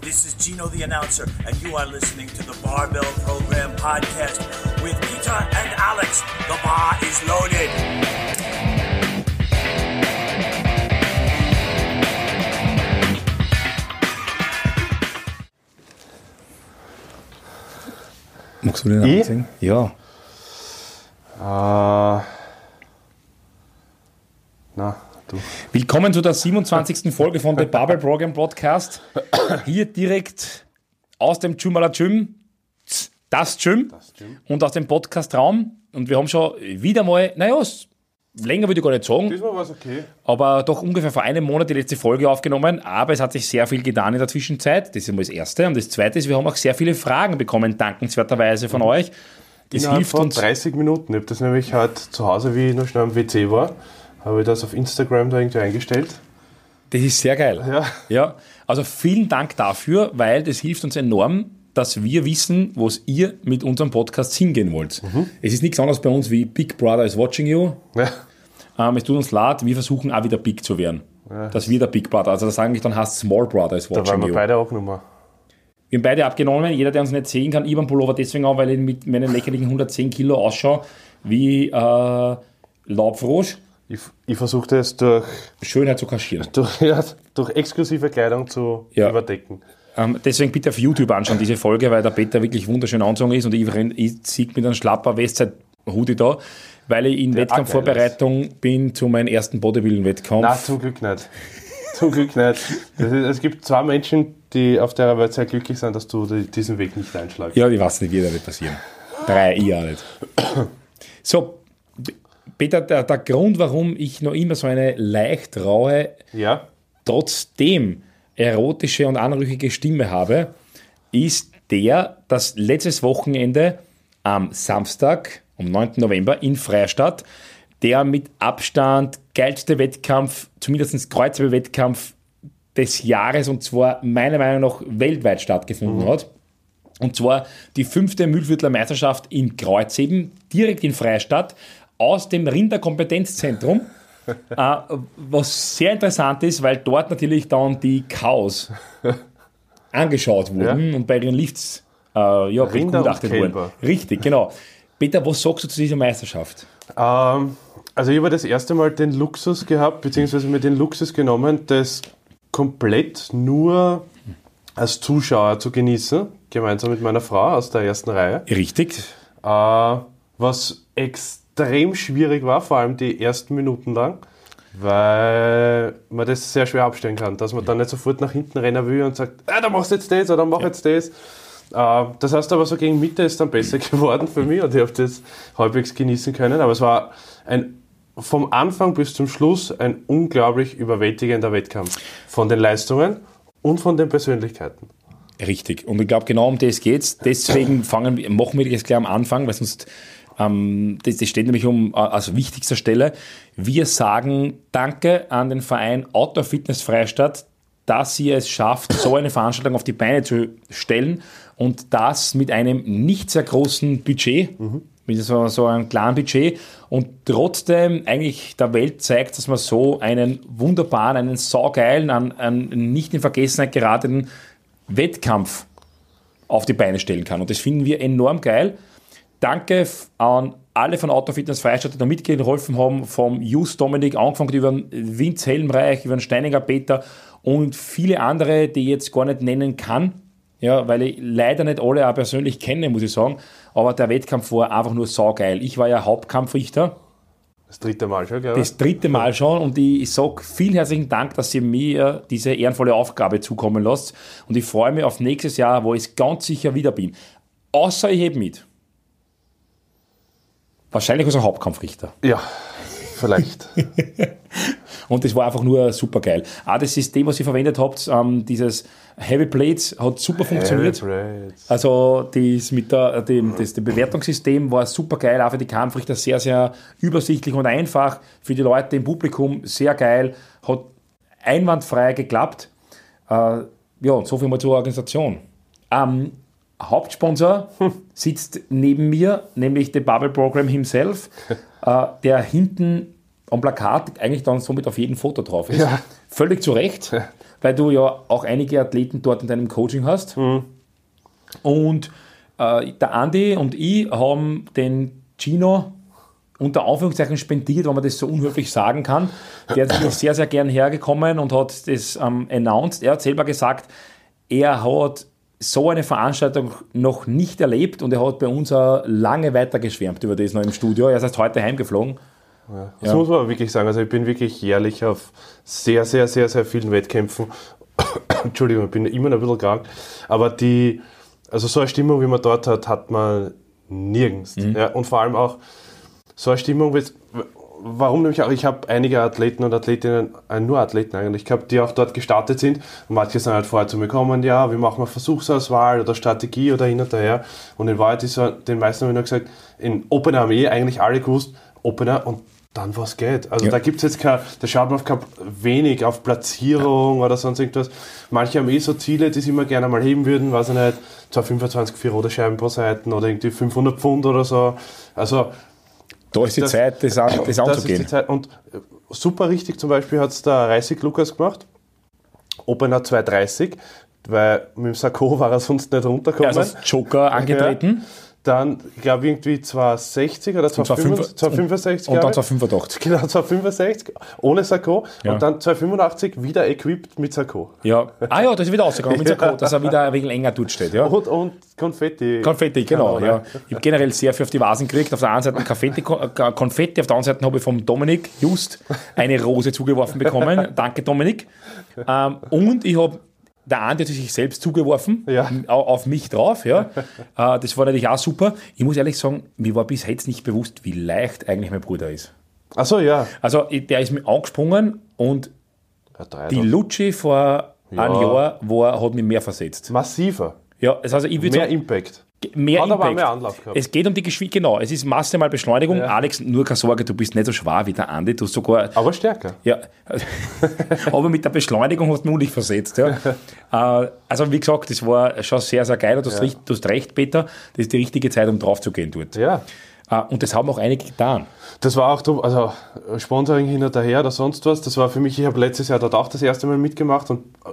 This is Gino the announcer, and you are listening to the Barbell Program podcast with Peter and Alex. The bar is loaded. Magst du den Ich? ansehen? Ja. Äh, Willkommen zu der 27. Folge von The Bubble Program Podcast. Hier direkt aus dem Chumala Gym, das Gym, Gym. und aus dem Podcast-Raum. Und wir haben schon wieder mal, naja, länger würde ich gar nicht sagen, Diesmal war es okay. aber doch ungefähr vor einem Monat die letzte Folge aufgenommen. Aber es hat sich sehr viel getan in der Zwischenzeit. Das ist einmal das Erste. Und das Zweite ist, wir haben auch sehr viele Fragen bekommen, dankenswerterweise von euch. Das Innerhalb hilft von uns. 30 Minuten. Ich habe das nämlich heute zu Hause, wie ich noch schnell am WC war, habe ich das auf Instagram da irgendwie eingestellt. Das ist sehr geil. Ja. ja. Also vielen Dank dafür, weil das hilft uns enorm, dass wir wissen, wo ihr mit unserem Podcast hingehen wollt. Mhm. Es ist nichts anderes bei uns wie Big Brother is watching you. Ja. Ähm, es tut uns leid, wir versuchen auch wieder big zu werden. dass wir der Big Brother, also das eigentlich dann heißt Small Brother is Da waren watching wir you. beide abgenommen. Wir haben beide abgenommen. Jeder, der uns nicht sehen kann, ich habe einen Pullover deswegen an, weil ich mit meinen lächerlichen 110 Kilo ausschaue wie äh, Laubfrosch. Ich, ich versuchte es durch, Schönheit zu kaschieren. durch, ja, durch exklusive Kleidung zu Ja. überdecken. Ähm, deswegen bitte auf YouTube anschauen, diese Folge, weil der Peter wirklich wunderschön angezogen ist und ich, ich sieg mit einem Schlapper Westside-Hoodie da, weil ich in Wettkampfvorbereitung bin zu meinem ersten Bodybuilding-Wettkampf. Nein, zum Glück nicht. zum Glück nicht. Das ist, es gibt zwei Menschen, die auf der Welt sehr glücklich sind, dass du die- diesen Weg nicht einschlagst. Ja, ich weiß nicht, wie das wird passieren. Drei, ich auch nicht. So, Peter, der, der Grund, warum ich noch immer so eine leicht raue, Ja? trotzdem erotische und anrüchige Stimme habe, ist der, dass letztes Wochenende am Samstag, am 9. November in Freistadt, der mit Abstand geilste Wettkampf, zumindest Kreuzheber-Wettkampf des Jahres und zwar meiner Meinung nach weltweit stattgefunden hat. Und zwar die fünfte Mühlviertler Meisterschaft in Kreuzheben, direkt in Freistadt, aus dem Rinderkompetenzzentrum. äh, was sehr interessant ist, weil dort natürlich dann die Cows angeschaut wurden Ja. und bei ihren Lifts äh, ja, begutachtet wurden. Richtig, genau. Peter, was sagst du zu dieser Meisterschaft? Ähm, also ich habe das erste Mal den Luxus gehabt, beziehungsweise mir den Luxus genommen, das komplett nur als Zuschauer zu genießen, gemeinsam mit meiner Frau aus der ersten Reihe. Richtig. Äh, was extrem schwierig war, vor allem die ersten Minuten lang, weil man das sehr schwer abstellen kann, dass man dann nicht sofort nach hinten rennen will und sagt, ah, da machst du jetzt das oder mach jetzt das. Äh, das heißt aber so gegen Mitte ist dann besser geworden für mich und ich habe das halbwegs genießen können, aber es war ein vom Anfang bis zum Schluss ein unglaublich überwältigender Wettkampf von den Leistungen und von den Persönlichkeiten. Richtig. Und ich glaube, genau um das geht's. Deswegen fangen, wir- machen wir das gleich am Anfang, weil sonst ähm, das, das steht nämlich um äh, als wichtigster Stelle. Wir sagen Danke an den Verein Outdoor Fitness Freistadt, dass sie es schafft, so eine Veranstaltung auf die Beine zu stellen und das mit einem nicht sehr großen Budget, mit so, so einem kleinen Budget und trotzdem eigentlich der Welt zeigt, dass man so einen wunderbaren, einen saugeilen, einen, einen nicht in Vergessenheit geratenen Wettkampf auf die Beine stellen kann. Und das finden wir enorm geil. Danke an alle von Auto Fitness Freistadt, die da mitgeholfen haben, vom Just Dominik, angefangen über den Vince Helmreich, über den Steininger Peter und viele andere, die ich jetzt gar nicht nennen kann, ja, weil ich leider nicht alle auch persönlich kenne, muss ich sagen. Aber der Wettkampf war einfach nur saugeil. Ich war ja Hauptkampfrichter, Das dritte Mal schon, glaube ich. das dritte Mal schon und ich, ich sage vielen herzlichen Dank, dass ihr mir diese ehrenvolle Aufgabe zukommen lasst und ich freue mich auf nächstes Jahr, wo ich ganz sicher wieder bin. Außer ich hebe mit. Wahrscheinlich als ein Hauptkampfrichter. Ja, vielleicht. Und das war einfach nur super geil. Auch das System, was ihr verwendet habt, ähm, dieses Heavy Plates, hat super funktioniert. Also das, mit der, dem, das, das Bewertungssystem war super geil, auch für die Kampfrichter sehr, sehr übersichtlich und einfach. Für die Leute im Publikum sehr geil, hat einwandfrei geklappt. Äh, ja, und so viel mal zur Organisation. Ähm, Hauptsponsor sitzt neben mir, nämlich der Bubble Program himself, äh, der hinten am Plakat eigentlich dann somit auf jedem Foto drauf ist. Ja. Völlig zu Recht. weil du ja auch einige Athleten dort in deinem Coaching hast. Und äh, der Andi und ich haben den Gino unter Anführungszeichen spendiert, wenn man das so unhöflich sagen kann. Der ist natürlich sehr, sehr gern hergekommen und hat das ähm, announced. Er hat selber gesagt, er hat so eine Veranstaltung noch nicht erlebt und er hat bei uns auch lange weiter geschwärmt über das noch im Studio. Er ist erst heute heimgeflogen. Das muss man wirklich sagen. Also ich bin wirklich jährlich auf sehr, sehr, sehr, sehr vielen Wettkämpfen. Entschuldigung, ich bin immer noch ein bisschen krank. Aber die, also so eine Stimmung, wie man dort hat, hat man nirgends. Ja, und vor allem auch so eine Stimmung, wie es- warum nämlich auch, ich habe einige Athleten und Athletinnen, äh, nur Athleten eigentlich gehabt, die auch dort gestartet sind. Und manche sind halt vorher zu mir gekommen, ja, wie machen wir Versuchsauswahl oder Strategie oder hin und her. Und in Wahrheit ist so, den meisten habe ich nur gesagt, in Opener haben eh eigentlich alle gewusst, Opener und dann was geht. Also Ja. da gibt es jetzt kein, da schaut man auf kein, wenig auf Platzierung oder sonst irgendwas. Manche haben eh so Ziele, die sie immer gerne mal heben würden, weiß ich nicht, 225 für rote Scheiben pro Seiten oder irgendwie 500 Pfund oder so. Also Da ist die Das- Zeit, das, an, das das ist anzugehen. Zeit. Und äh, super richtig zum Beispiel hat es der Reisig Lukas gemacht. Opener 230, weil mit dem Sakko war er sonst nicht runtergekommen. Er ist als Joker angetreten. Dann, ich glaube, irgendwie 260 oder 265, 265 und dann glaube ich. 285. Genau, 265 ohne Sakko Ja. und dann 285 wieder equipped mit Sakko. Ja. Ah ja, das ist wieder ausgegangen mit Sakko, dass er wieder ein wenig länger dort steht. Ja. Und, und Konfetti. Konfetti, genau. Kanone. Ja. Ich habe generell sehr viel auf die Vasen gekriegt. Auf der einen Seite Konfetti, äh, Konfetti auf der anderen Seite habe ich vom Dominik Just eine Rose zugeworfen bekommen. Danke, Dominik. Ähm, und ich habe der Andi hat sich selbst zugeworfen, Ja. au- auf mich drauf. Ja. Äh, das war natürlich auch super. Ich muss ehrlich sagen, mir war bis jetzt nicht bewusst, wie leicht eigentlich mein Bruder ist. Achso, ja. Also der ist mir angesprungen und ja die. Lutschi vor Ja. einem Jahr war, hat mich mehr versetzt. Massiver. Ja, das also ich würde Mehr sagen, Impact. Mehr Hat aber Impact. mehr Anlauf gehabt. Es geht um die Geschwindigkeit, genau. Es ist Masse mal Beschleunigung. Alex, nur keine Sorge, du bist nicht so schwer wie der Andi. Du hast sogar, Aber stärker. ja, aber mit der Beschleunigung hast du mich nicht versetzt. Ja. Äh, also wie gesagt, das war schon sehr, sehr geil. Du hast, recht, du hast recht, Peter, das ist die richtige Zeit, um drauf zu gehen dort. Ja. Äh, Und das haben auch einige getan. Das war auch, also Sponsoring hin und her oder sonst was, das war für mich, ich habe letztes Jahr dort auch das erste Mal mitgemacht und äh,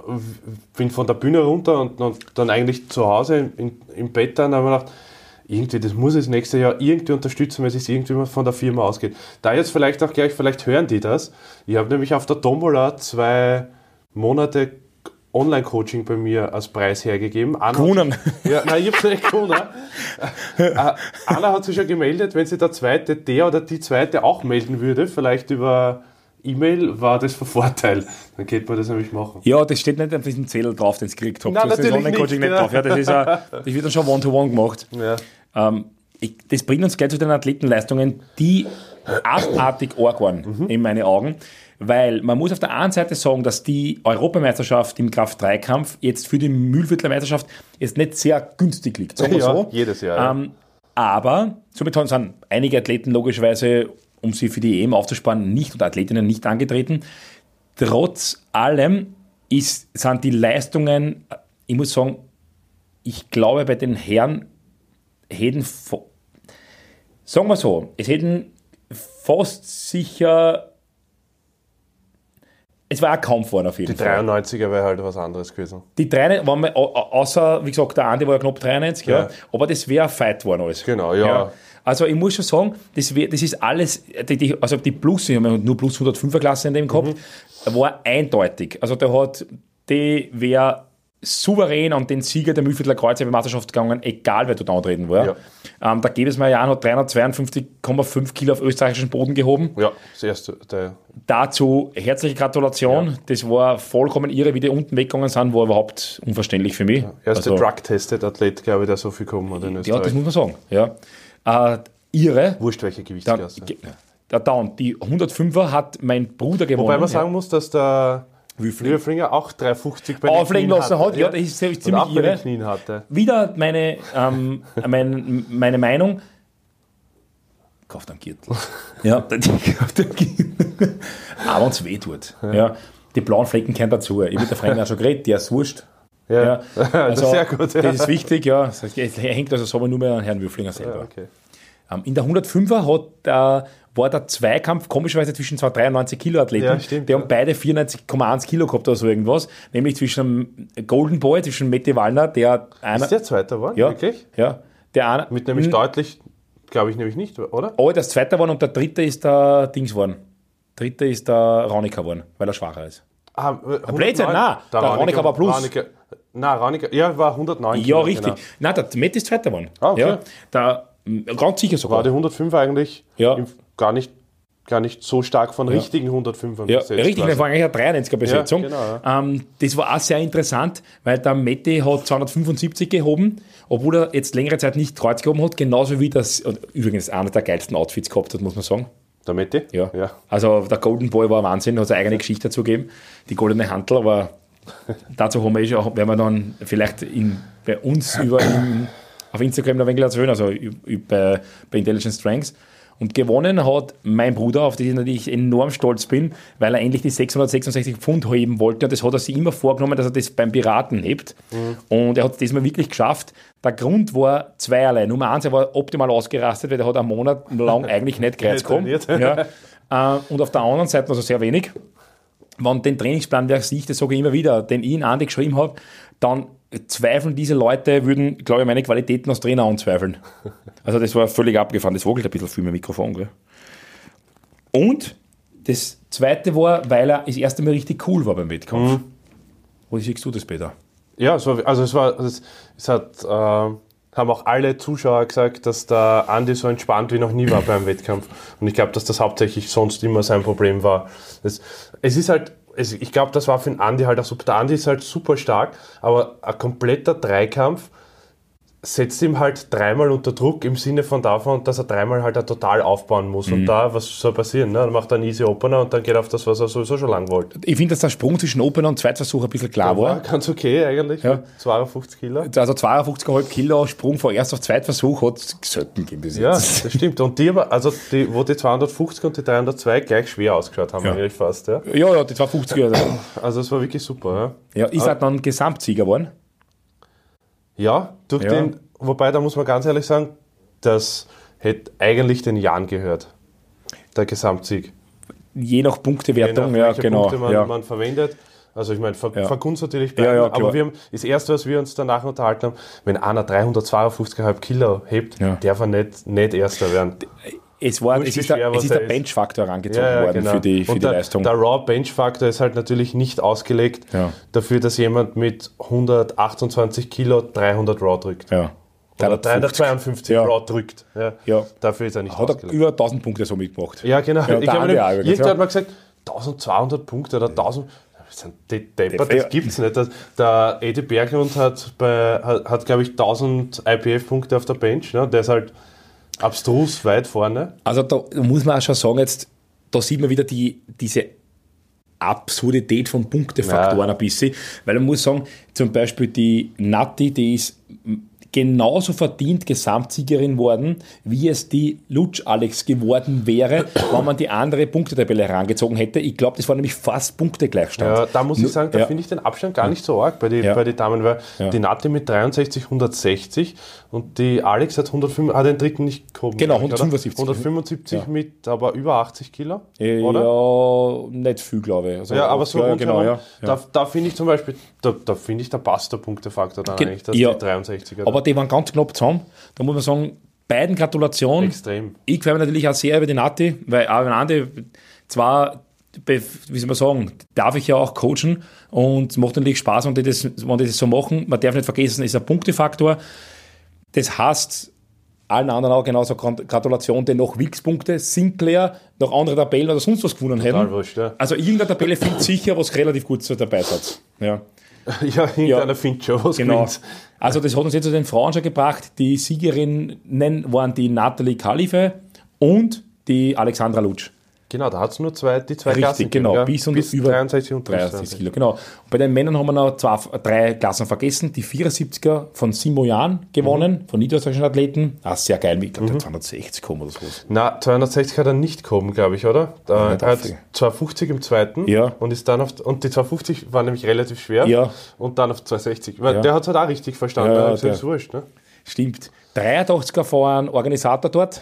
bin von der Bühne runter und, dann eigentlich zu Hause in, im Bett dann, habe ich gedacht, irgendwie, das muss es nächstes Jahr irgendwie unterstützen, weil es irgendwie von der Firma ausgeht. Da jetzt vielleicht auch gleich, vielleicht hören die das. Ich habe nämlich auf der Tombola zwei Monate Online-Coaching bei mir als Preis hergegeben. Anna- Gewonnen. Ja, nein, ich hab's nicht gewonnen. Äh, Anna hat sich schon gemeldet, wenn sie der zweite, der oder die zweite auch melden würde, vielleicht über E-Mail, war das von Vorteil. Dann könnte man das nämlich machen. Ja, das steht nicht auf diesem Zettel drauf, den es gekriegt habt. Nein, das ist Online-Coaching nicht, nicht ja. drauf. Ja, das, ist, ein- das wird dann schon One-to-One gemacht. Ja. Ähm, ich, das bringt uns gleich zu den Athletenleistungen, die abartig arg waren, in meinen Augen. Weil man muss auf der einen Seite sagen, dass die Europameisterschaft im Kraft-3-Kampf jetzt für die Mühlviertler Meisterschaft jetzt nicht sehr günstig liegt. Sagen wir Ja, so. jedes Jahr, ja. Ähm, aber somit sind einige Athleten logischerweise, um sie für die EM aufzusparen, nicht und Athletinnen nicht angetreten. Trotz allem ist, sind die Leistungen, ich muss sagen, ich glaube, bei den Herren hätten, sagen wir so, es hätten fast sicher, es war ein Kampf worden auf jeden Die Fall. 93er wäre halt was anderes gewesen. Die drei waren wir, au- au- außer, wie gesagt, der Andi war ja knapp 93, ja. Ja. aber das wäre ein Fight geworden alles. Genau, ja. Also ich muss schon sagen, das, wär, das ist alles, die, die, also die Plus, ich habe ja nur plus 105er Klasse in dem gehabt, Mhm. war eindeutig. Also der hat, die wäre souverän an den Sieger der Mühlviertler Kreuzhebermeisterschaft gegangen, egal wer dort antreten war. Ja. Ähm, der Gebesmeier Jan hat 352,5 Kilo auf österreichischen Boden gehoben. Ja, das erste. Der, Dazu herzliche Gratulation. Das war vollkommen irre, wie die unten weggegangen sind, war überhaupt unverständlich für mich. erste Also, Drug-Tested Athlet, glaube ich, der so viel kommen hat in Ja, Österreich. das muss man sagen. Ja. Äh, irre. Wurscht, welche Gewichtsklasse. ge- der Down, die 105er hat mein Bruder gewonnen. Wobei man sagen muss, dass der Wülfling. Wülflinger auch 350 bei den Auflegen Knien lassen hatte. hat. Ja, das ist ziemlich auch bei irre. den Knien hatte. Wieder meine, ähm, mein, meine Meinung. Kauft einen Gürtel. ja, kauft einen Gürtel. Aber wenn es weh tut. Ja. Die blauen Flecken kehren dazu. Ich mit der Freundin auch schon geredet, der ist wurscht. Ja, also, das ist sehr gut. Ja. Das ist wichtig, ja. Es hängt also so nur mehr an Herrn Würflinger selber. Ja, okay. Ähm, in der 105er hat, äh, war der Zweikampf komischerweise zwischen zwei 93 Kilo Athleten. Ja, stimmt, die ja. haben beide 94,1 Kilo gehabt oder so irgendwas. Nämlich zwischen dem Golden Boy, zwischen Mette Wallner, der einer. Ist der Zweiter geworden? ja, Wirklich? Ja. Der eine, Mit nämlich deutlich, glaube ich nämlich nicht, oder? Oh, das zweite war und der dritte ist der Dings geworden. Dritter ist der Raunika geworden, weil er schwacher ist. Ah, äh, Blödsinn, 109. nein, der Raunecker war plus. Raunecker- Nein, Raunecker, ja, war 109 Ja, Kilo, richtig. genau. Nein, der Matt ist zweiter geworden. Ah, okay. ja, der, ganz sicher sogar. War die 105 eigentlich Ja. gar, nicht, gar nicht so stark von richtigen 105ern Ja, besetzt richtig, das war eigentlich eine 93er Besetzung. Ja, genau, ähm, das war auch sehr interessant, weil der Mette hat 275 gehoben, obwohl er jetzt längere Zeit nicht Kreuz gehoben hat, genauso wie das, übrigens einer der geilsten Outfits gehabt hat, muss man sagen. Der Metti? Ja. ja. Also der Golden Boy war Wahnsinn, hat seine eigene Geschichte dazu gegeben. Die goldene Hantel, aber dazu haben wir eh schon, werden wir dann vielleicht in, bei uns über in, auf Instagram noch ein wenig erzählen, also ü- ü- bei, bei Intelligent Strengths. Und gewonnen hat mein Bruder, auf den ich natürlich enorm stolz bin, weil er endlich die 666 Pfund heben wollte. Und das hat er sich immer vorgenommen, dass er das beim Piraten hebt. Und er hat es diesmal wirklich geschafft. Der Grund war zweierlei. Nummer eins, er war optimal ausgerastet, weil er hat einen Monat lang eigentlich nicht gekommen. trainiert. Ja. Äh, Und auf der anderen Seite, also sehr wenig, wenn den Trainingsplan wer sieht, das sage ich immer wieder, den ich in Andi geschrieben habe, dann zweifeln diese Leute, würden, glaube ich, meine Qualitäten als Trainer anzweifeln. Also das war völlig abgefahren. Das wogelt ein bisschen viel mit dem Mikrofon. Gell? Und das zweite war, weil er das erste Mal richtig cool war beim Wettkampf. Wo siehst du das, Peter? Ja, es war, also es war, es, es hat, äh, haben auch alle Zuschauer gesagt, dass der Andi so entspannt wie noch nie war beim Wettkampf. Und ich glaube, dass das hauptsächlich sonst immer sein Problem war. Es, es ist halt, es, ich glaube, das war für den Andi halt auch super. Der Andi ist halt super stark, aber ein kompletter Dreikampf setzt ihm halt dreimal unter Druck im Sinne von davon, dass er dreimal halt auch total aufbauen muss. Mhm. Und da, was soll passieren? Ne? Dann macht er einen Easy Opener und dann geht er auf das, was er sowieso schon lang wollte. Ich finde, dass der Sprung zwischen Opener und Zweitversuch ein bisschen klar war. ganz okay eigentlich. Ja. mit 52 Kilo. Also 52,5 Kilo Sprung von erst auf Zweitversuch hat es selten gegeben bis Ja, das stimmt. Und die aber, also die, wo die 250 und die 302 gleich schwer ausgeschaut haben, Ja. eigentlich fast. Ja. Ja, ja, die 250 also. Also es war wirklich super. Ja, Ja, ist er dann Gesamtsieger geworden? Ja durch Ja. den, wobei da muss man ganz ehrlich sagen, das hätte eigentlich den Jan gehört. Der Gesamtsieg. Je nach Je Punktewertung, nach ja, genau. Punkte man, ja. man verwendet. Also ich meine, Ver Ja. Vergunst natürlich Ja, beiden, ja, klar. aber wir haben, das erste, was wir uns danach unterhalten haben, wenn einer 352,5 Kilo hebt, Ja. darf er nicht, nicht Erster werden. Es, war, es ist der, schwer es was ist er der. Bench-Faktor herangezogen worden für die, für Und die der, Leistung. Der Raw Bench Faktor ist halt natürlich nicht ausgelegt Ja. dafür, dass jemand mit 128 Kilo 300 Raw drückt. ja. Oder 350. 352 Ja. Raw drückt. Ja. Ja. Dafür ist er nicht Hat er ausgelegt. über 1000 Punkte so mitgemacht. Ja, genau. Ja, ich der habe mir, irgendwer ja. hat mal gesagt, 1200 Punkte oder 1000. Das sind die Depper, Ja. das gibt's nicht. Der Eddie Berglund hat, bei, hat, hat glaube ich, 1000 IPF-Punkte auf der Bench. Ne? Der ist halt abstrus weit vorne. Also da muss man auch schon sagen, jetzt, da sieht man wieder die, diese Absurdität von Punktefaktoren Ja. ein bisschen, weil man muss sagen, zum Beispiel die Natti, die ist genauso verdient Gesamtsiegerin worden, wie es die Lutsch Alex geworden wäre, wenn man die andere Punktetabelle herangezogen hätte. Ich glaube, das war nämlich fast Punktegleichstand. Ja, da muss ich sagen, da ja. finde ich den Abstand gar nicht so arg bei den Ja. bei die Damen, weil Ja. die Nati mit 63, 160 und die Alex hat 105, hat den dritten nicht gehoben. Genau, glaub ich, oder? 175. 175 Ja. mit aber über 80 Kilo, Äh, oder? Ja, nicht viel, glaube ich. Also, Ja, aber so rundherum, genau, da, da finde ich zum Beispiel, da, da finde ich, da passt der Punktefaktor dann Ge- eigentlich, dass ja. die 63er Aber die waren ganz knapp zusammen. Da muss man sagen, beiden Gratulation. extrem. Ich freue mich natürlich auch sehr über die Nati, weil auch wenn Andi zwar, wie soll man sagen, darf ich ja auch coachen und es macht natürlich Spaß, wenn die, das, wenn die das so machen. Man darf nicht vergessen, es ist ein Punktefaktor. Das heißt, allen anderen auch genauso Grat- Gratulation, denn noch Wilkspunkte, Sinclair, noch andere Tabellen oder sonst was gewonnen Total hätten. wurscht, ja. Also irgendeine Tabelle findet sicher, was relativ gut dabei hat. Ja. Ja, irgendeiner findet schon was Genau. gewinnt. Also das hat uns jetzt zu den Frauen schon gebracht. Die Siegerinnen waren die Nathalie Kalife und die Alexandra Lutsch. Genau, da hat es nur zwei, die zwei Klassen Richtig, genau. gegeben, Bis und bis über 63 und 63 63. Kilo. Genau. Und bei den Männern haben wir noch zwei, drei Klassen vergessen. Die 74er von Simo Jan gewonnen, Mhm. von niederösterreichischen Athleten. Ah, sehr geil. Ich glaube, der 260 kommen oder sowas. Na, 260 hat er nicht gehoben, glaube ich, oder? Da, nicht er hat aufgegeben. 250 im zweiten Ja. und ist dann auf und die 250 war nämlich relativ schwer Ja. und dann auf 260. Weil Ja. der hat es halt auch richtig verstanden, Ja, ja, ist wurscht, ne? Stimmt. 83er war ein Organisator dort,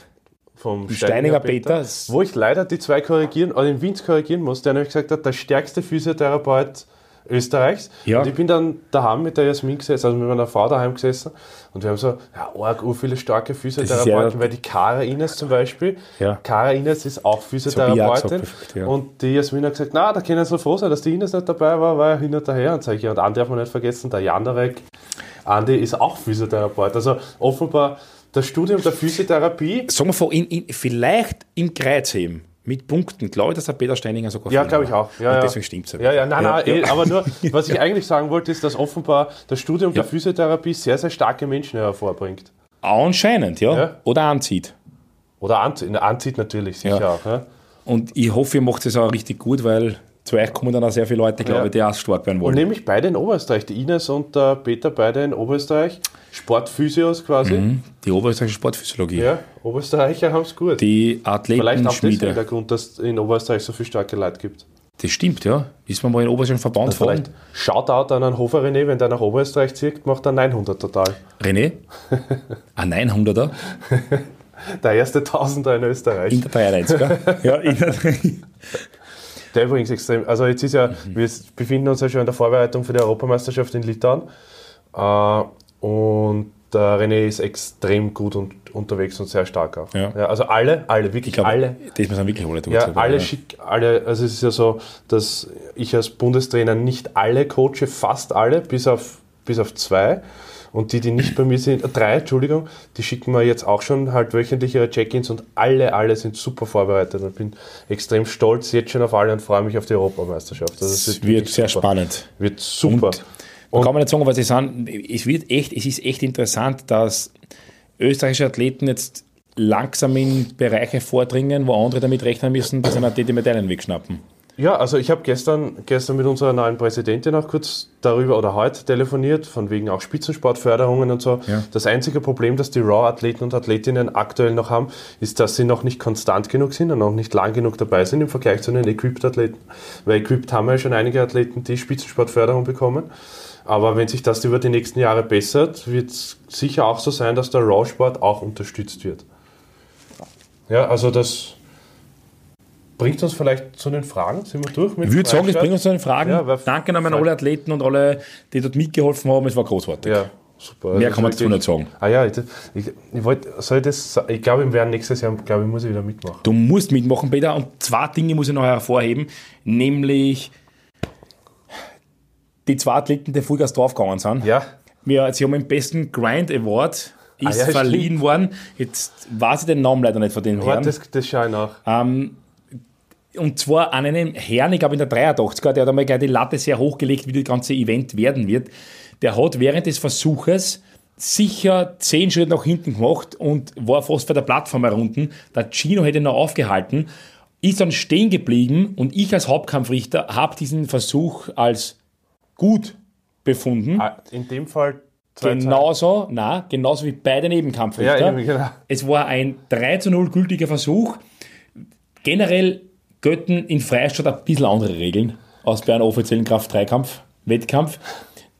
vom Steininger Peter. Wo ich leider die zwei korrigieren, oder den Winz korrigieren muss, der nämlich gesagt hat, der stärkste Physiotherapeut Österreichs. Ja. Und ich bin dann daheim mit der Jasmin gesessen, also mit meiner Frau daheim gesessen und wir haben so, ja, arg, ur viele starke Physiotherapeuten, ja- weil die Kara Ines zum Beispiel, Ja. Kara Ines ist auch Physiotherapeutin perfekt, ja. und die Jasmin hat gesagt, na, da können Sie froh sein, dass die Ines nicht dabei war, weil er hin und her und sag ich, ja, und einen darf man nicht vergessen, der Jandarek, Andi ist auch Physiotherapeut, also offenbar das Studium der Physiotherapie Sagen wir vor, in, in, vielleicht im Kreuzheben mit Punkten, glaube ich, dass der Peter Steininger sogar Ja, glaube ich auch. Ja, Und ja. deswegen stimmt es Ja, ja, nein, nein, eh, aber nur, was ich eigentlich sagen wollte, ist, dass offenbar das Studium der Ja. Physiotherapie sehr, sehr starke Menschen hervorbringt. Anscheinend, ja. Ja. Oder anzieht. Oder anzieht, anzieht natürlich, sicher Ja. auch. Ja. Und ich hoffe, ihr macht es auch richtig gut, weil zu euch kommen dann auch sehr viele Leute, glaube Ja. ich, die auch stark werden Und wollen. nämlich beide in Oberösterreich, die Ines und der Peter beide in Oberösterreich, Sportphysios quasi. Die oberösterreichische Sportphysiologie. Ja, Oberösterreicher haben es gut. Die Vielleicht auch deswegen der Grund, dass es in Oberösterreich so viele starke Leute gibt. Das stimmt, ja. Ist man mal in Oberösterreich Verband Also vielleicht? Shoutout an einen Hofer René, wenn der nach Oberösterreich zieht, macht er 900 total. René? Ein 900er Der erste Tausender in Österreich. in der 93er. ja, in der Der übrigens extrem, also jetzt ist ja, wir befinden uns ja schon in der Vorbereitung für die Europameisterschaft in Litauen äh, und der René ist extrem gut und, unterwegs und sehr stark auch. Ja. also alle, alle, wirklich Ich glaube, alle. das müssen wir wirklich alle tun. Ja, alle schick, alle, also es ist ja so, dass ich als Bundestrainer nicht alle coache, fast alle, bis auf, bis auf zwei. Und die, die nicht bei mir sind, äh, drei, Entschuldigung, die schicken mir jetzt auch schon halt wöchentlich ihre Check-ins und alle, alle sind super vorbereitet. Und bin extrem stolz jetzt schon auf alle und freue mich auf die Europameisterschaft. Also Es wird wirklich sehr super. spannend. Wird super. Und Man kann man nicht sagen, was sie sagen. Es wird echt, es ist echt interessant, dass österreichische Athleten jetzt langsam in Bereiche vordringen, wo andere damit rechnen müssen, dass sie die Medaillen wegschnappen. Ja, also ich habe gestern, gestern mit unserer neuen Präsidentin auch kurz darüber oder heute telefoniert, von wegen auch Spitzensportförderungen und so. Ja. Das einzige Problem, das die Raw-Athleten und Athletinnen aktuell noch haben, ist, dass sie noch nicht konstant genug sind und noch nicht lang genug dabei sind im Vergleich zu den Equipped-Athleten. Weil Equipped haben ja schon einige Athleten, die Spitzensportförderung bekommen. Aber wenn sich das über die nächsten Jahre bessert, wird es sicher auch so sein, dass der Raw-Sport auch unterstützt wird. Ja, also das bringt uns vielleicht zu den Fragen. Sind wir durch mit Ich würde sagen, das bringt uns zu den Fragen. Ja, Danke an alle Athleten und alle, die dort mitgeholfen haben. Es war großartig. Ja, super. Mehr Also kann man dazu nicht sagen. Ah ja, ich, ich, ich wollte, soll ich das, ich glaube, im werden nächstes Jahr, glaube ich, muss ich wieder mitmachen. Du musst mitmachen, Peter. Und zwei Dinge muss ich noch hervorheben. Nämlich die zwei Athleten, die Vollgas draufgegangen sind. Ja, Wir, sie haben den besten Grind Award ist Ah ja, verliehen stimmt. worden. Jetzt weiß ich den Namen leider nicht von den warte, Herren. das, das schaue ich nach. Ähm, und zwar an einen Herrn, ich glaube in der 83er, der hat einmal gleich die Latte sehr hochgelegt, wie das ganze Event werden wird. Der hat während des Versuches sicher zehn Schritte nach hinten gemacht und war fast vor der Plattform herunten. Der Gino hätte ihn noch aufgehalten, ist dann stehen geblieben und ich als Hauptkampfrichter habe diesen Versuch als gut befunden. Ah, In dem Fall Genauso, na, genauso wie beide Nebenkampfrichter. Ja, eben, genau. Es war ein 3 zu 0 gültiger Versuch. Generell gelten in Freistaat ein bisschen andere Regeln als bei einem offiziellen Kraft-3-Kampf, Wettkampf.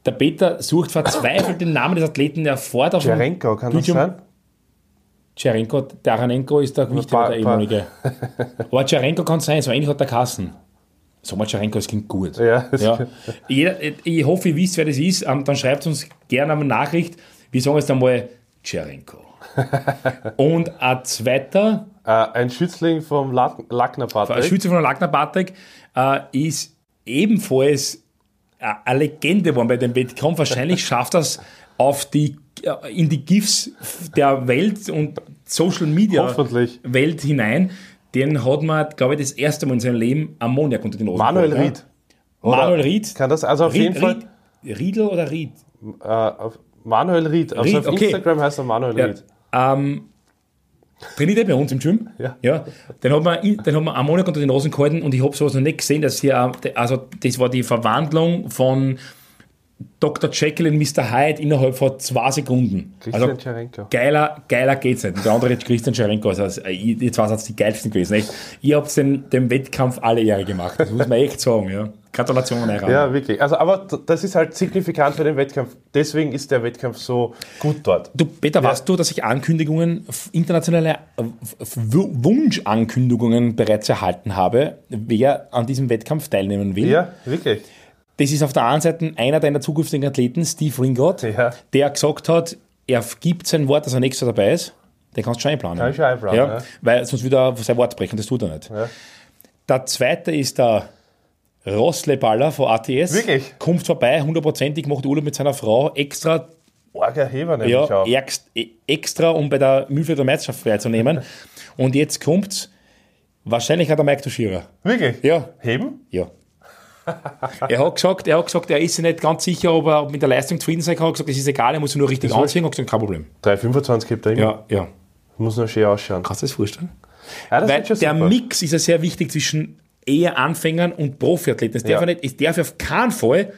Der Peter sucht verzweifelt den Namen des Athleten, der dem Jarenko, kann das Bildschirm- sein? Tscherenko, Tararenko ist der Gewichtheber, der ehemalige. Aber Tscherenko kann sein, so ähnlich hat der Kassen. Sag mal, Tscherenko, das klingt gut. Ja, das- ja. Jeder, ich hoffe, ihr wisst, wer das ist. Ähm, Dann schreibt uns gerne eine Nachricht. Wir sagen jetzt einmal Tscherenko. Und ein zweiter, Äh, ein Schützling vom Lack- Lackner ein Patrick. Schütze von der Lackner Patrick, äh, ist ebenfalls äh, eine Legende geworden bei dem Wettkampf. Wahrscheinlich schafft das auf die, äh, in die GIFs der Welt und Social Media. Welt hinein. Den hat man, glaube ich, das erste Mal in seinem Leben Ammoniak unter den Nase Manuel geholt, Ried. Ja? Manuel Ried. Kann das, also auf jeden Ried, Fall, Ried, Riedl oder Ried? äh, Manuel Ried. Also Ried, auf okay. Instagram heißt er Manuel Ja. Ried. Ähm, trainiert er bei uns im Gym. Ja. ja. Den hat man, den hat man Ammoniak unter den Nasen gehalten und ich habe sowas noch nicht gesehen, dass hier, also das war die Verwandlung von Dr. Jekyll und Mr. Hyde innerhalb von zwei Sekunden. Christian Also, Scherenko. geiler, geiler geht's nicht. Und der andere ist Christian Scherenko. Also, die zwei sind die geilsten gewesen. Echt. Ihr habt dem, dem Wettkampf alle Ehre gemacht. Das muss man echt sagen. Ja. Gratulation an euch. Ja, wirklich. Also, aber das ist halt signifikant für den Wettkampf. Deswegen ist der Wettkampf so gut dort. Du, Peter, weißt du, dass ich Ankündigungen, internationale äh, Wunschankündigungen bereits erhalten habe, wer an diesem Wettkampf teilnehmen will? Ja, wirklich. Das ist auf der einen Seite einer deiner zukünftigen Athleten, Steve Ringott, Ja. der gesagt hat, er gibt sein Wort, dass er nächstes Jahr dabei ist. Den kannst du schon einplanen. Kann ich schon einplanen, ja, ja. Weil sonst würde er sein Wort brechen, das tut er nicht. Ja. Der zweite ist der Rossleballer von ATS. Wirklich? Kommt vorbei, hundertprozentig, macht Urlaub mit seiner Frau, extra Orger Heber nämlich ja, auch. ex- e- extra, um bei der Mühlvierter Meisterschaft teilzunehmen. Und jetzt kommt's. Wahrscheinlich hat er Mike Tuschira. Wirklich? Ja. Heben? Ja. er hat gesagt, er hat gesagt, er ist sich nicht ganz sicher, ob er mit der Leistung zufrieden sein kann. Er hat gesagt, es ist egal, er muss sich nur richtig soll- anziehen. Er hat gesagt, kein Problem. 3,25 gibt er immer. Ja, ja. Muss noch schön ausschauen. Kannst du das vorstellen? Ja, das Weil der. Mix ist ja sehr wichtig zwischen eher Anfängern und Profiathleten. Es darf, Ja. nicht, es darf auf keinen Fall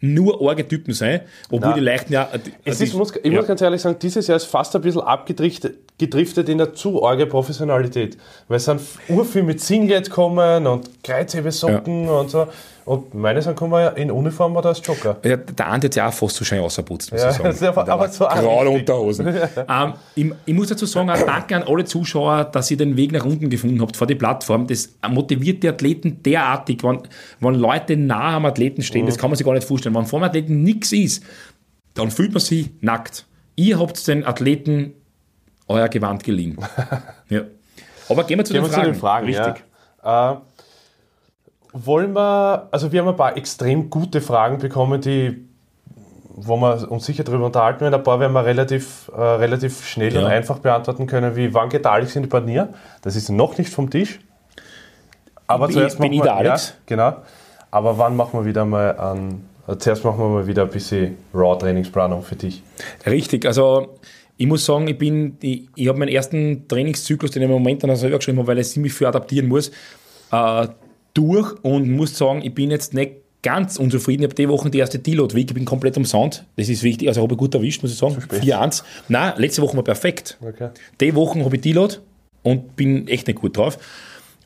nur arge Typen sein, obwohl Nein. die leichten ja. Es die- ist, muss, ich ja. muss ganz ehrlich sagen, dieses Jahr ist fast ein bisschen abgedriftet gedriftet in eine zu arge Professionalität. Weil es sind urviel mit Singlet kommen und Kreuzhebesocken und so. Und meine sind kommen ja in Uniform oder als Joker. Ja, der Andi hat ja auch fast so schön ausgeputzt, muss Ja, ich sagen. aber- Der aber war so Graue richtig. Unterhosen. ähm, ich, ich muss dazu sagen, auch danke an alle Zuschauer, dass ihr den Weg nach unten gefunden habt vor die Plattform. Das motiviert die Athleten derartig, wenn, wenn Leute nah am Athleten stehen, Mhm. das kann man sich gar nicht vorstellen. Wenn vor dem Athleten nichts ist, dann fühlt man sich nackt. Ihr habt den Athleten euer Gewand geliehen. ja. Aber gehen wir zu Gehen den wir Fragen. zu den Fragen. Richtig. Ja. Äh, wollen wir, also wir haben ein paar extrem gute Fragen bekommen, die, wo wir uns sicher darüber unterhalten werden. Ein paar werden wir relativ, äh, relativ schnell Ja. und einfach beantworten können, wie wann geht Alex in die Panier? Das ist noch nicht vom Tisch. Aber Bin- zuerst bin ich der Alex? Ja, genau. Aber wann machen wir wieder mal an, zuerst machen wir mal wieder ein bisschen Raw-Trainingsplanung für dich. Richtig, also ich muss sagen, ich bin, ich, ich habe meinen ersten Trainingszyklus, den ich im Moment dann selber geschrieben habe, weil ich ziemlich viel adaptieren muss, äh, durch und muss sagen, ich bin jetzt nicht ganz unzufrieden. Ich habe die Woche die erste Deload Week, ich bin komplett umsonst. Das ist wichtig, also habe ich gut erwischt, muss ich sagen. 4-1. Nein, letzte Woche war perfekt. Okay. Die Wochen habe ich Deload und bin echt nicht gut drauf.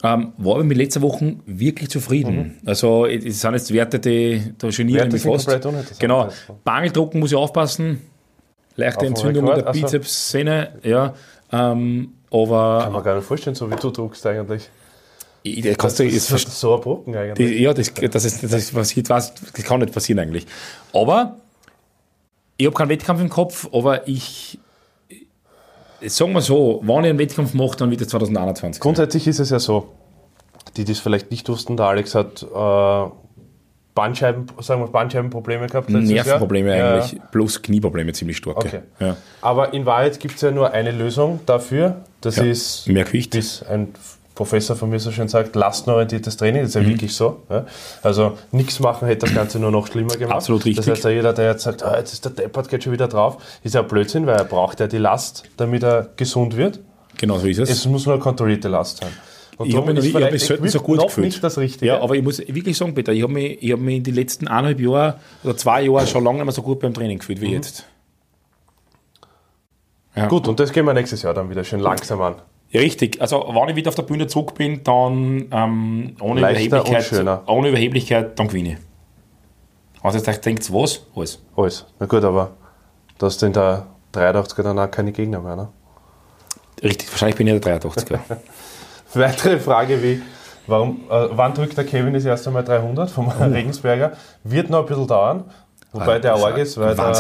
Ähm, war aber mit letzter Woche wirklich zufrieden. Also, es sind jetzt Werte, die da genieren Mhm. Mich fast. Genau. Also. Bangeldrucken muss ich aufpassen. Leichte Entzündung in der also- Bizepssehne, ja. Ähm, Kann aber man gar nicht vorstellen, so wie du druckst eigentlich. ich, das Das ist, ist so ein Brocken eigentlich. die, ja, das, das, ist, das, ist passiert, was, das kann nicht passieren eigentlich. Aber ich habe keinen Wettkampf im Kopf, aber ich, sagen wir so, wenn ich einen Wettkampf mache, dann wird es 2021. sein. Grundsätzlich ist es ja so, die das vielleicht nicht wussten, der Alex hat äh, Bandscheiben, sagen wir Bandscheibenprobleme gehabt. Nervenprobleme Jahr. eigentlich, plus Knieprobleme ziemlich stark. Okay. Ja. Aber in Wahrheit gibt es ja nur eine Lösung dafür. Das Ja, ist, mehr Gewicht. wie ein Professor von mir so schön sagt, lastenorientiertes Training. Das ist ja Mhm. wirklich so. Ja? Also nichts machen hätte das Ganze nur noch schlimmer gemacht. Absolut richtig. Das heißt, ja, jeder, der jetzt sagt, ah, jetzt ist der Deppert, geht schon wieder drauf, ist ja Blödsinn, weil er braucht ja die Last, damit er gesund wird. Genau so ist es. Es muss nur eine kontrollierte Last sein. Und Ich habe mich, hab mich selten so gut noch gefühlt. nicht das Richtige. Ja, aber ich muss wirklich sagen, Peter, ich habe mich, ich hab mich in den letzten eineinhalb Jahren oder zwei Jahren schon lange nicht mehr so gut beim Training gefühlt wie Mhm. jetzt. Gut, und das gehen wir nächstes Jahr dann wieder schön langsam an. Ja, richtig. Also, wenn ich wieder auf der Bühne zurück bin, dann ähm, ohne, Leichter Überheblichkeit, ohne Überheblichkeit, dann gewinne ich. Also, jetzt denkt, was? Alles. Alles. Na gut, aber du hast in der 83er dann auch keine Gegner mehr, ne? Richtig, wahrscheinlich bin ich der 83er. Weitere Frage wie, warum, äh, wann drückt der Kevin das erste Mal 300 vom Regensberger? Wird noch ein bisschen dauern, wobei der arg ist, weil der.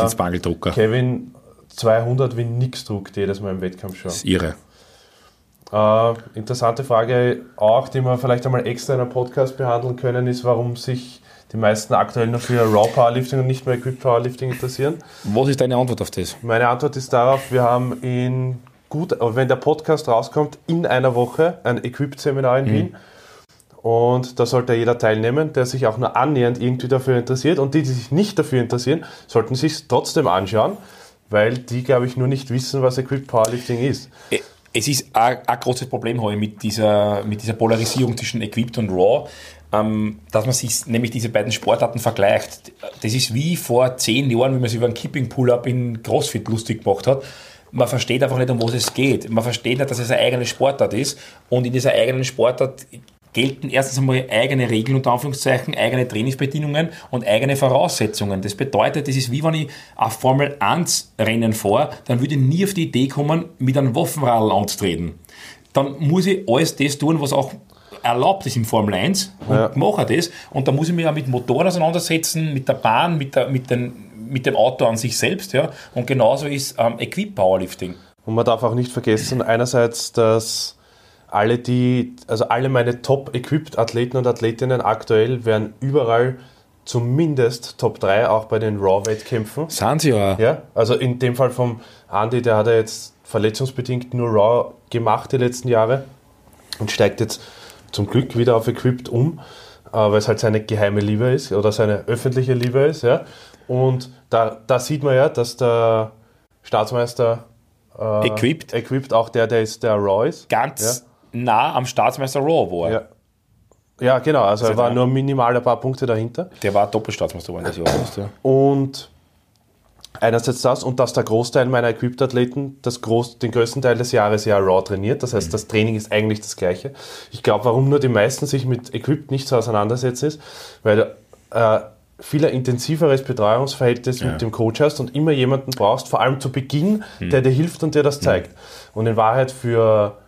Kevin 200 wie nix druckt jedes Mal im Wettkampf schon. Das ist irre. Äh, interessante Frage auch, die wir vielleicht einmal extra in einem Podcast behandeln können, ist, warum sich die meisten aktuell noch für Raw Powerlifting und nicht mehr Equipped Powerlifting interessieren. Was ist deine Antwort auf das? Meine Antwort ist darauf, wir haben in gut, wenn der Podcast rauskommt, in einer Woche ein Equipped-Seminar in Wien. Und da sollte jeder teilnehmen, der sich auch nur annähernd irgendwie dafür interessiert. Und die, die sich nicht dafür interessieren, sollten sich trotzdem anschauen, weil die, glaube ich, nur nicht wissen, was Equipped Powerlifting ist. Es ist ein, ein großes Problem ich mit dieser, mit dieser Polarisierung zwischen Equipped und Raw. ähm, dass man sich nämlich diese beiden Sportarten vergleicht. Das ist wie vor zehn Jahren, wie man sich über einen Kipping Pull-Up in CrossFit lustig gemacht hat. Man versteht einfach nicht, um was es geht. Man versteht nicht, dass es eine eigene Sportart ist. Und in dieser eigenen Sportart gelten erstens einmal eigene Regeln und Anführungszeichen, eigene Trainingsbedingungen und eigene Voraussetzungen. Das bedeutet, das ist wie wenn ich ein Formel 1 Rennen fahre, dann würde ich nie auf die Idee kommen, mit einem Waffenradl anzutreten. Dann muss ich alles das tun, was auch erlaubt ist im Formel 1 und Ja. mache das. Und da muss ich mich auch mit Motoren auseinandersetzen, mit der Bahn, mit, der, mit, den, mit dem Auto an sich selbst. Ja. Und genauso ist ähm, Equip Powerlifting. Und man darf auch nicht vergessen, einerseits, dass alle die, also alle meine Top-Equipped-Athleten und Athletinnen aktuell werden überall zumindest Top 3, auch bei den Raw-Wettkämpfen. Sind sie ja. Ja, also in dem Fall vom Andy, der hat ja jetzt verletzungsbedingt nur Raw gemacht die letzten Jahre und steigt jetzt zum Glück wieder auf Equipped um, äh, weil es halt seine geheime Liebe ist oder seine öffentliche Liebe ist. Ja. Und da, da sieht man ja, dass der Staatsmeister äh, Equipped. Equipped auch der, der ist, der Raw ist. Ganz nah am Staatsmeister Raw war. Ja. Ja, genau, also er war nur minimal ein paar Punkte dahinter. Der war Doppelstaatsmeister geworden das Jahr. du. Und einerseits das und dass der Großteil meiner Equipped-Athleten groß, den größten Teil des Jahres ja Raw trainiert. Das heißt, das Training ist eigentlich das gleiche. Ich glaube, warum nur die meisten sich mit Equipped nicht so auseinandersetzen, ist, weil äh, viel ein intensiveres Betreuungsverhältnis mit dem Coach hast und immer jemanden brauchst, vor allem zu Beginn, der dir hilft und dir das zeigt. Und in Wahrheit für,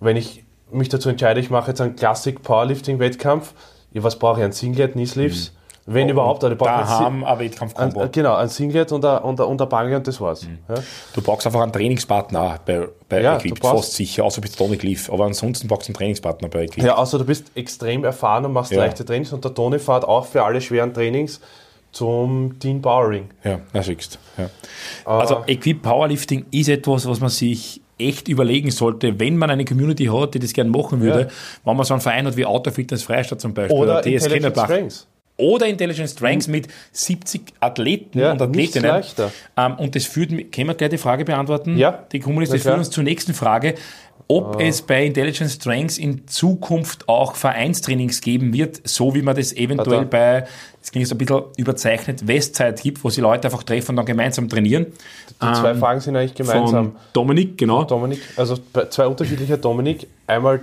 wenn ich mich dazu entscheide, ich mache jetzt einen Classic Powerlifting-Wettkampf, ja, was brauche ich? Ein Singlet, Knee Sleeves? Wenn überhaupt, oder ich brauche Da ein Si- haben ein Wettkampfkombo. ein, genau, ein Singlet und ein, und ein, und ein Bangel und das war's. Ja. Du brauchst einfach einen Trainingspartner auch bei, bei Ja, brauchst- fast sicher, außer bist du Tonic Leaf. Aber ansonsten brauchst du einen Trainingspartner bei Equip. ja, außer du bist extrem erfahren und machst Ja. leichte Trainings und der Toni fährt auch für alle schweren Trainings zum Dean Bowering. Ja, na siehst ja. Also Equip Powerlifting ist etwas, was man sich echt überlegen sollte, wenn man eine Community hat, die das gerne machen würde, Ja. wenn man so einen Verein hat wie Autofitness Freistadt zum Beispiel Oder Intelligent Kinderbach. Strengths. Oder Intelligent Strengths mit 70 Athleten Ja, und Athletinnen. leichter. Ähm, und das führt, mich- können wir gleich die Frage beantworten? Ja, Die Kommunist, das führt uns zur nächsten Frage, ob es bei Intelligent Strengths in Zukunft auch Vereinstrainings geben wird, so wie man das eventuell bei, das klingt so ein bisschen überzeichnet, Westzeit gibt, wo sie Leute einfach treffen und dann gemeinsam trainieren. Die zwei Fragen sind eigentlich gemeinsam. Von Dominik, genau. Dominik, also zwei unterschiedliche Dominik. Einmal,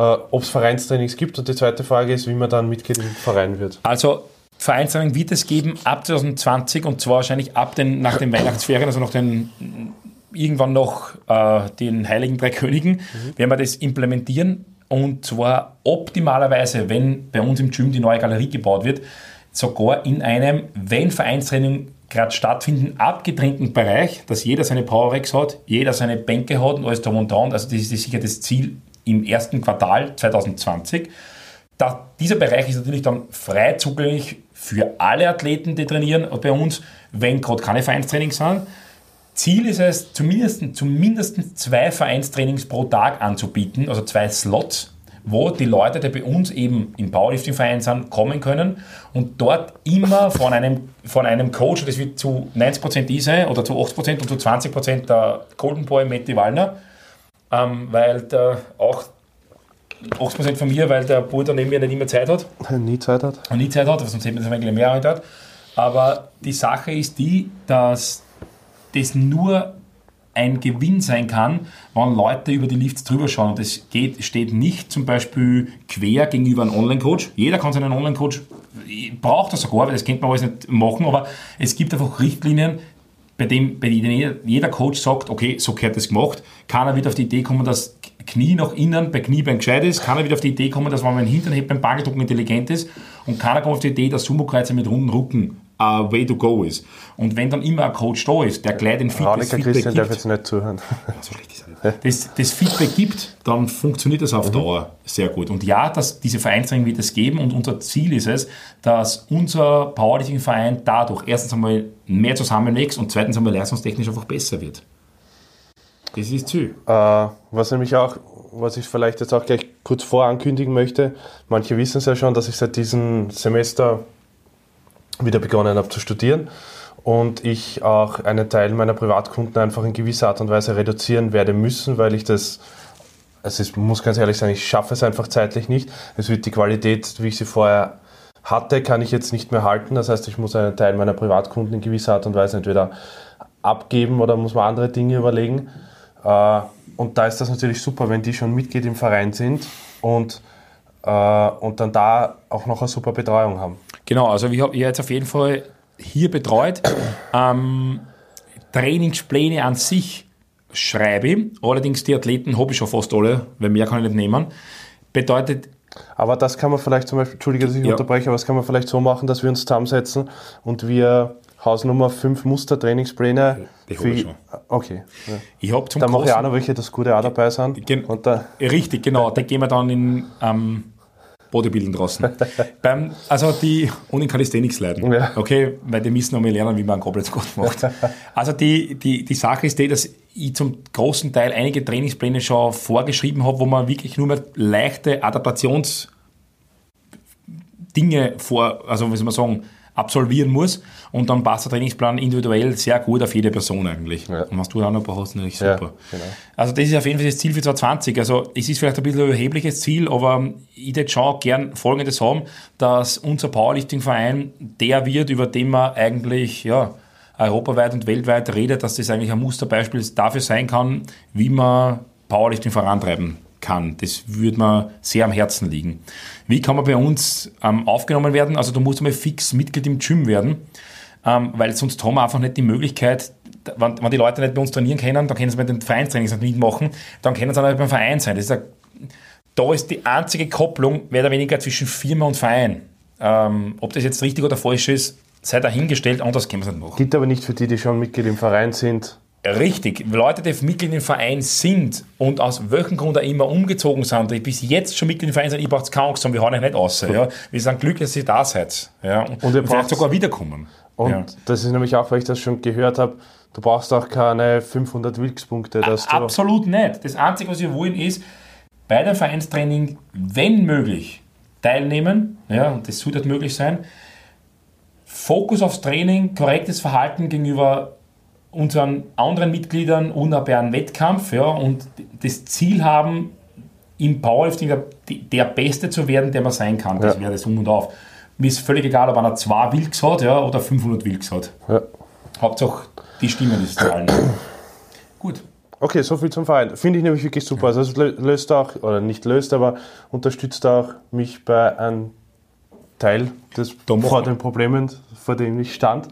ob es Vereinstrainings gibt und die zweite Frage ist, wie man dann Mitglied im Verein wird. Also Vereinstraining wird es geben ab 2020 und zwar wahrscheinlich ab den, nach den Weihnachtsferien, also nach den irgendwann noch äh, den Heiligen Drei Königen, werden wir das implementieren und zwar optimalerweise, wenn bei uns im Gym die neue Galerie gebaut wird, sogar in einem, wenn Vereinstraining gerade stattfinden, abgetrennten Bereich, dass jeder seine Powerrex hat, jeder seine Bänke hat und alles drum und dran. Also das ist sicher das Ziel im ersten Quartal 2020. Da, dieser Bereich ist natürlich dann frei zugänglich für alle Athleten, die trainieren bei uns, wenn gerade keine Vereinstrainings sind. Ziel ist es, zumindest, zumindest zwei Vereinstrainings pro Tag anzubieten, also zwei Slots, wo die Leute, die bei uns eben im Powerlifting-Verein sind, kommen können und dort immer von einem, von einem Coach, das wird zu 90% ich sein oder zu 80% und zu 20% der Golden Boy Matti Wallner, ähm, weil der auch 80% von mir, weil der Bruder neben mir nicht immer Zeit hat Nie Zeit hat. und nie Zeit hat, sonst hätte man es eigentlich mehr hat. Aber die Sache ist die, dass das nur ein Gewinn sein kann, wenn Leute über die Lifts drüber schauen. Und das geht, steht nicht zum Beispiel quer gegenüber einem Online-Coach. Jeder kann seinen Online-Coach, braucht das sogar, weil das könnte man alles nicht machen, aber es gibt einfach Richtlinien, bei, dem, bei denen jeder Coach sagt, okay, so gehört das gemacht. Keiner wird auf die Idee kommen, dass Knie nach innen bei Kniebein gescheit ist. Keiner wird auf die Idee kommen, dass wenn man den Hintern hebt beim Bangeldrucken intelligent ist. Und keiner kommt auf die Idee, dass Sumo-Kreuzer mit runden Rücken a way to go ist. Und wenn dann immer ein Coach da ist, der gleich den Feed- das Veronika Feedback Christian darf gibt, jetzt nicht zuhören. so schlecht ist er nicht. das, das Feedback gibt, dann funktioniert das auf Dauer sehr gut. Und ja, das, diese Vereinstraining wird es geben und unser Ziel ist es, dass unser Powerlifting-Verein dadurch erstens einmal mehr zusammenwächst und zweitens einmal leistungstechnisch einfach besser wird. Das ist Ziel. Äh, was nämlich auch, was ich vielleicht jetzt auch gleich kurz vorankündigen möchte, manche wissen es ja schon, dass ich seit diesem Semester wieder begonnen habe zu studieren und ich auch einen Teil meiner Privatkunden einfach in gewisser Art und Weise reduzieren werde müssen, weil ich das also ich muss ganz ehrlich sagen, ich schaffe es einfach zeitlich nicht. Es wird die Qualität, wie ich sie vorher hatte, kann ich jetzt nicht mehr halten. Das heißt, ich muss einen Teil meiner Privatkunden in gewisser Art und Weise entweder abgeben oder muss man andere Dinge überlegen. Äh, und da ist das natürlich super, wenn die schon Mitglied im Verein sind und, und dann da auch noch eine super Betreuung haben. Genau, also ich habe jetzt auf jeden Fall hier betreut. Ähm, Trainingspläne an sich schreibe ich. Allerdings die Athleten habe ich schon fast alle, weil mehr kann ich nicht nehmen. Bedeutet, Aber das kann man vielleicht zum Beispiel, Entschuldige, dass ich Ja. unterbreche, aber das kann man vielleicht so machen, dass wir uns zusammensetzen und wir Hausnummer 5 Mustertrainingspläne. Die hab ich schon. Okay. Ja. ich habe zum Dann mache ich auch noch welche, dass gute auch dabei sind. Gen- Und da, Richtig, genau. Da gehen wir dann in ähm, Bodybuilding draußen. Beim, also die, und in Calisthenics leiden. Ja. Okay, weil die müssen noch mal lernen, wie man einen Goblet Squat macht. Also die, die, die Sache ist die, dass ich zum großen Teil einige Trainingspläne schon vorgeschrieben habe, wo man wirklich nur mehr leichte Adaptations Dinge vor, also wie soll man sagen, absolvieren muss und dann passt der Trainingsplan individuell sehr gut auf jede Person eigentlich. Ja. Und was du auch noch brauchst, natürlich Ja, super. genau. Also das ist auf jeden Fall das Ziel für 2020. Also es ist vielleicht ein bisschen ein überhebliches Ziel, aber ich hätte schon gern Folgendes haben, dass unser Powerlifting-Verein der wird, über den man eigentlich ja, europaweit und weltweit redet, dass das eigentlich ein Musterbeispiel dafür sein kann, wie man Powerlifting vorantreiben kann. Das würde mir sehr am Herzen liegen. Wie kann man bei uns ähm, aufgenommen werden? Also du musst einmal fix Mitglied im Gym werden, ähm, weil sonst haben wir einfach nicht die Möglichkeit, wenn, wenn die Leute nicht bei uns trainieren können, dann können sie bei den Vereinstrainings nicht mitmachen, dann können sie auch nicht beim Verein sein. Ist ein, da ist die einzige Kopplung mehr oder weniger zwischen Firma und Verein. Ähm, ob das jetzt richtig oder falsch ist, sei dahingestellt, anders können wir es nicht machen. gilt aber nicht für die, die schon Mitglied im Verein sind. Richtig. Leute, die Mitglied im Verein sind und aus welchem Grund auch immer umgezogen sind, die bis jetzt schon Mitglied im Verein sind, ich brauche keine Angst haben, wir hauen euch nicht aus. Ja. Wir sind glücklich, dass ihr da seid. Ja. Und, Und ihr und vielleicht sogar wiederkommen. Und ja. das ist nämlich auch, weil ich das schon gehört habe, du brauchst auch keine 500 Wilks-Punkte. dass Absolut nicht. Das Einzige, was wir wollen, ist, bei dem Vereinstraining, wenn möglich, teilnehmen. Ja, und das sollte möglich sein. Fokus aufs Training, korrektes Verhalten gegenüber unseren anderen Mitgliedern einem Wettkampf. Ja, und das Ziel haben, im Powerlifting der, der Beste zu werden, der man sein kann. Das Ja. wäre das um und auf. Mir ist völlig egal, ob einer 2 Wilks hat ja, oder 500 Wilks hat. Ja. Hauptsache, die Stimmen ist zahlen. Gut. Okay, so viel zum Verein. Finde ich nämlich wirklich super. Also es lö- löst auch, oder nicht löst, aber unterstützt auch mich bei einem Teil des, vor den Problemen, vor denen ich stand.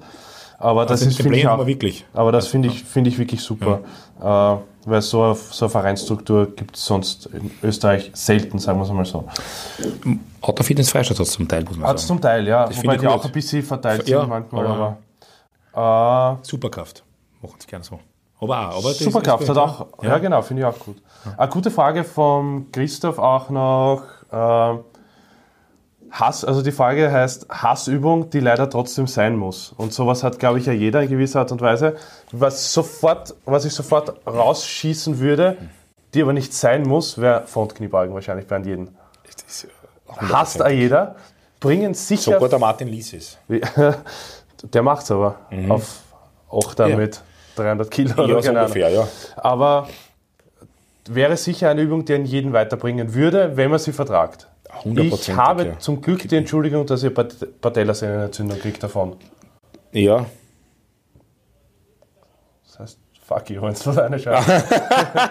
Aber das Also ist, den finde ich auch, haben wir wirklich. aber das finde ich, finde ich wirklich super. Äh, weil so eine, so eine Vereinsstruktur gibt es sonst in Österreich selten, sagen wir es mal so. Autofitness Freistadt hat es zum Teil, muss man Hat sagen. zum Teil, ja. Das Wobei finde die auch ein bisschen verteilt Ja, sind manchmal. aber- Aber, äh, Superkraft. Machen sie gerne so. Aber auch. Aber das Superkraft ist hat auch, ja, Ja. genau, finde ich auch gut. Eine gute Frage vom Christoph auch noch. Äh, Hass, also die Frage heißt Hassübung, die leider trotzdem sein muss. Und sowas hat, glaube ich, ja jeder in gewisser Art und Weise. Was, sofort, was ich sofort rausschießen würde, die aber nicht sein muss, wäre Frontkniebeugen wahrscheinlich bei jedem. Ist, Hasst auch jeder. Bringen sicher. Sogar der Martin Lies ist. Der macht's aber. Auf 8 Mhm. Ja. mit 300 Kilo. Ja, oder so ungefähr, ja. Aber wäre sicher eine Übung, die einen jeden weiterbringen würde, wenn man sie vertragt. Ich habe ja. zum Glück die Entschuldigung, dass ihr Pat- Patellasehnenentzündung kriegt davon. Ja. Das heißt, fuck you, wenn es was eine schaut.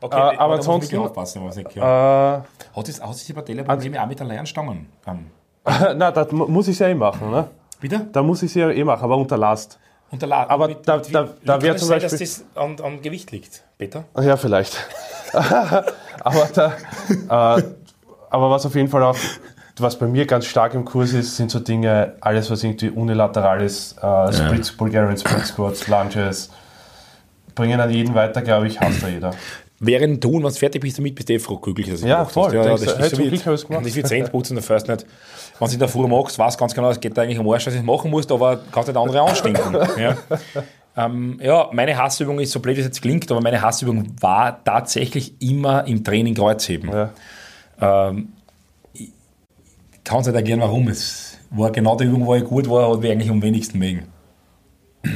Okay, Äh, aber da man ansonsten- aufpassen, was ich höre. äh, Hat es hat es die Patellaprobleme auch mit der Lernstangen? Ähm, na, das mu- muss ich ja eh machen. Ne? bitte? Da muss ich sie ja eh machen, aber unter Last. Und der La Aber da- da- da kann wäre es zum sein, Beispiel- dass das an, an Gewicht liegt, Peter? Ja, vielleicht. aber, da, äh, aber was auf jeden Fall auch, was bei mir ganz stark im Kurs ist, sind so Dinge, alles was irgendwie unilateral ist, äh, Splits, Bulgarian Split Squats, Lunges, bringen an jeden weiter, glaube ich, hasst da jeder. Während du, wenn du fertig bist, damit bist du eh froh, glücklich, dass du Ja, voll. hast. Ja, ja, das du, ist so wie, ich's gemacht. das ist wie Zähneputzen, der fährst nicht. Wenn du in der Früh magst, weißt ganz genau, es geht eigentlich am Arsch, was du machen musst, aber kannst nicht andere anstinken. ja. Ähm, ja, meine Hassübung ist, so blöd wie es jetzt klingt, aber meine Hassübung war tatsächlich immer im Training Kreuzheben. Ja. Ähm, ich kann es nicht erklären, warum. Es war genau die Übung, wo ich gut war, hat wir eigentlich am wenigsten mögen.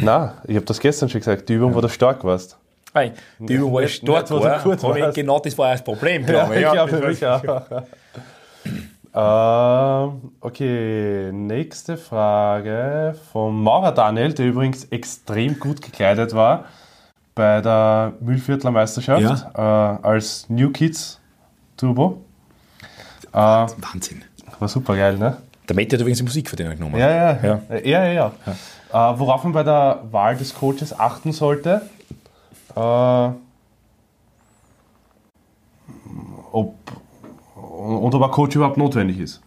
Na, ich habe das gestern schon gesagt, die Übung, wo du stark warst. Hey, die Übung war ja Nicht- stark, nicht, wo du war, gut ich- warst. Genau das war ja das Problem, glaube ich. Ja, Ja, für mich auch. Ähm, okay, nächste Frage vom Maurer Daniel, der übrigens extrem gut gekleidet war bei der Mühlviertler Meisterschaft äh, als New Kids Turbo. Äh, Wahnsinn. war super geil, ne? Der Mette hat übrigens die Musik für den genommen. Ja, ja, Ja. ja. ja, ja, ja. Äh, worauf man bei der Wahl des Coaches achten sollte, äh, ob, und ob ein Coach überhaupt notwendig ist.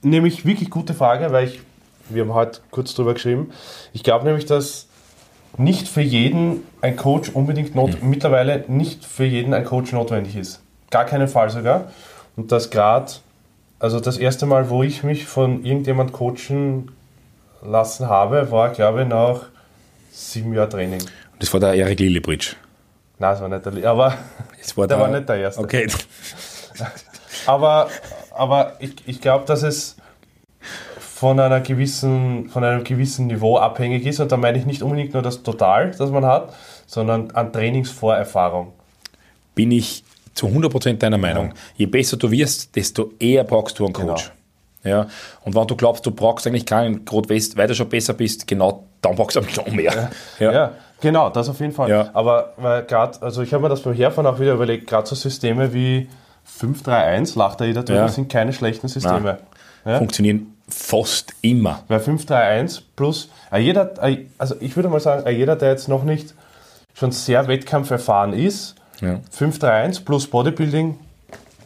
Nämlich wirklich gute Frage, weil ich, wir haben heute kurz drüber geschrieben, ich glaube nämlich, dass nicht für jeden ein Coach unbedingt not, mittlerweile nicht für jeden ein Coach notwendig ist. Gar keinen Fall sogar. Und dass gerade, also das erste Mal, wo ich mich von irgendjemand coachen lassen habe, war, glaube ich, nach sieben Jahren Training. Das war der Erik Lillibridge. Nein, das war nicht der, aber Das war der war nicht der Erste. Okay. Aber, aber ich, ich glaube, dass es von, einer gewissen, von einem gewissen Niveau abhängig ist. Und da meine ich nicht unbedingt nur das Total, das man hat, sondern an Trainingsvorerfahrung. Bin ich zu 100% deiner Meinung. Je besser du wirst, desto eher brauchst du einen Coach. Ja, und wenn du glaubst, du brauchst eigentlich keinen Grot West, weil du schon besser bist, genau dann brauchst du eigentlich noch mehr. Ja. genau, das auf jeden Fall. Ja. Aber gerade, also ich habe mir das beim Herfahren auch wieder überlegt, gerade so Systeme wie 531, lacht da jeder drüber, Ja. sind keine schlechten Systeme. Ja? Funktionieren fast immer. Weil 531 plus, äh, jeder, äh, also ich würde mal sagen, äh, jeder, der jetzt noch nicht schon sehr wettkampferfahren ist, Ja. 531 plus Bodybuilding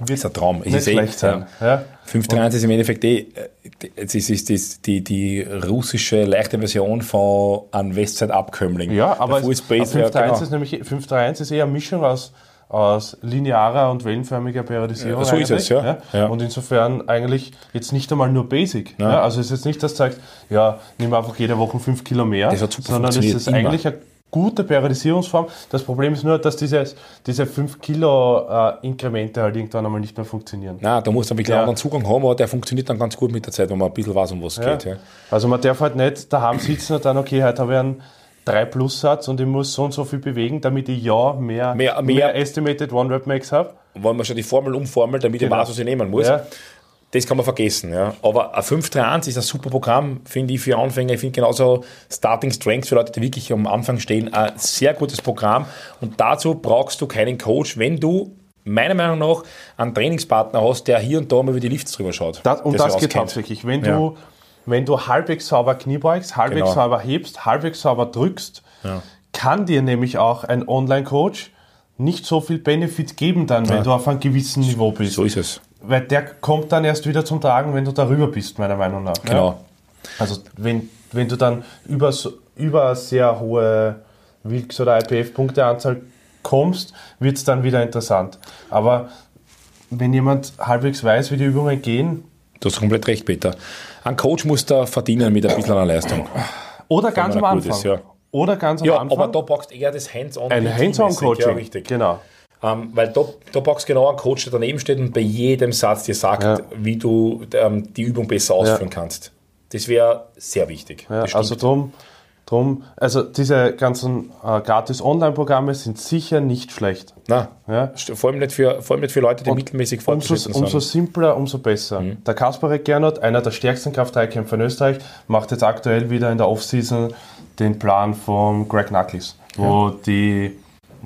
wird ist ein Traum. Es nicht ist eh, schlecht sein. Ja. 531 ist im Endeffekt eh, äh, es ist, ist, ist die, die russische leichte Version von einem Westside-Abkömmling. Ja, aber, es, Full aber Space, 531 ja, genau. ist nämlich 531 ist eher eine Mischung aus, aus linearer und wellenförmiger Periodisierung. Ja, so ist es, eigentlich, ja. Ja. Und insofern eigentlich jetzt nicht einmal nur Basic. Ja. Also es ist jetzt nicht, dass du sagst, ja, nimm einfach jede Woche 5 Kilo mehr, sondern es ist immer. eigentlich eine gute Periodisierungsform. Das Problem ist nur, dass dieses, diese 5 Kilo äh, Inkremente halt irgendwann einmal nicht mehr funktionieren. Nein, da du ein bisschen Ja. anderen Zugang haben, aber der funktioniert dann ganz gut mit der Zeit, wenn man ein bisschen weiß, um was es geht. Ja. Also man darf halt nicht daheim sitzen und dann, okay, heute habe ich einen 3-Plus-Satz und ich muss so und so viel bewegen, damit ich ja mehr, Mehr- mehr- Estimated One-Rep-Max habe. Wenn man schon die Formel umformelt, damit ich Genau. weiß, was ich nehmen muss. Ja. Das kann man vergessen. Ja. Aber ein 531 ist ein super Programm, finde ich, für Anfänger. Ich finde genauso Starting Strength für Leute, die wirklich am Anfang stehen, ein sehr gutes Programm. Und dazu brauchst du keinen Coach, wenn du meiner Meinung nach einen Trainingspartner hast, der hier und da mal über die Lifts drüber schaut. Das, der das geht auskennt. hauptsächlich. Wenn, Ja. du, wenn du halbwegs sauber Knie beugst, halbwegs Genau. sauber hebst, halbwegs sauber drückst, kann dir nämlich auch ein Online-Coach nicht so viel Benefit geben dann, wenn du auf einem gewissen Niveau bist. So ist es. Weil der kommt dann erst wieder zum Tragen, wenn du darüber bist, meiner Meinung nach. Ja? Genau. Also wenn, wenn du dann über, über sehr hohe Wilks- oder IPF-Punkteanzahl kommst, wird es dann wieder interessant. Aber wenn jemand halbwegs weiß, wie die Übungen gehen, Du hast komplett recht, Peter. Ein Coach muss da verdienen mit ein bisschen einer Leistung. oder ganz am Anfang. ist, ja. Oder ganz am Ja, Anfang. aber da brauchst du eher das Hands-on. ein. Hands-on-Coaching. Ja, richtig. Genau. Ähm, weil da, brauchst du genau einen Coach, der daneben steht und bei jedem Satz dir sagt, Ja. wie du ähm, die Übung besser ausführen Ja. kannst. Das wäre sehr wichtig. Ja, also drum, drum, also diese ganzen äh, gratis Online-Programme sind sicher nicht schlecht. Nein, Ja. vor, allem nicht für, vor allem nicht für Leute, die mittelmäßig Umso, fortgeschritten umso sind. simpler, umso besser. Mhm. Der Kasparek Gernot, einer der stärksten Kraft-3-Kämpfer in Österreich, macht jetzt aktuell wieder in der Offseason den Plan von Greg Knuckles, wo, die,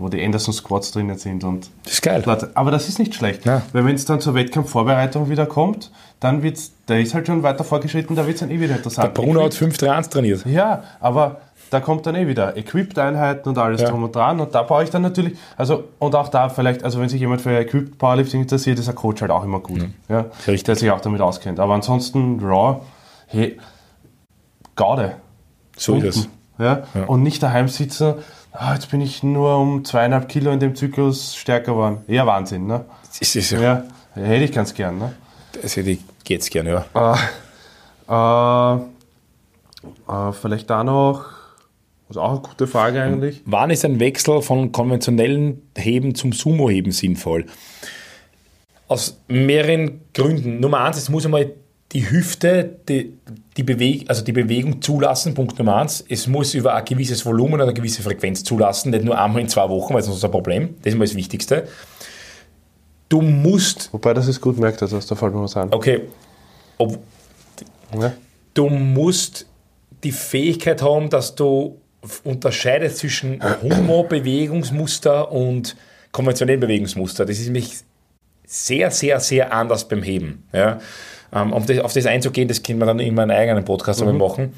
wo die Anderson Squats drinnen sind. Und Das ist geil. Aber das ist nicht schlecht, Ja. weil wenn es dann zur Wettkampfvorbereitung wieder kommt, dann wird's, der ist halt schon weiter vorgeschritten, da wird es dann eh wieder interessant. Bruno hat 5-3-1 trainiert. Ja, aber da kommt dann eh wieder Equipped-Einheiten und alles Ja. drum und dran. Und da brauche ich dann natürlich, also und auch da vielleicht, also wenn sich jemand für Equipped Powerlifting interessiert, ist ein Coach halt auch immer gut. Ja, Richtig. der sich auch damit auskennt. Aber ansonsten Raw, hey, Gaude. So ist es. Pumpen, Ja? Und nicht daheim sitzen, ah, jetzt bin ich nur um zweieinhalb Kilo in dem Zyklus stärker geworden. Ja, Wahnsinn, ne? Das ist ja. Ja, hätte ich ganz gern, ne? Also die geht's gerne, ja. Äh, äh, vielleicht da noch, das ist auch eine gute Frage eigentlich. Wann ist ein Wechsel von konventionellen Heben zum Sumo-Heben sinnvoll? Aus mehreren Gründen. Nummer eins, es muss einmal die Hüfte, die, die, Beweg also die Bewegung zulassen, Punkt Nummer eins. Es muss über ein gewisses Volumen oder eine gewisse Frequenz zulassen, nicht nur einmal in zwei Wochen, weil sonst ist ein Problem. Das ist mal das Wichtigste. Du musst, Wobei das ist gut merkt, also da fällt mir was ein. okay, ob, Ja. du musst die Fähigkeit haben, dass du unterscheidest zwischen Homo-Bewegungsmuster und konventionellen Bewegungsmuster. Das ist nämlich sehr, sehr, sehr anders beim Heben. Ja? Ähm, um das, auf das einzugehen, das können wir dann in meinem eigenen Podcast einmal machen.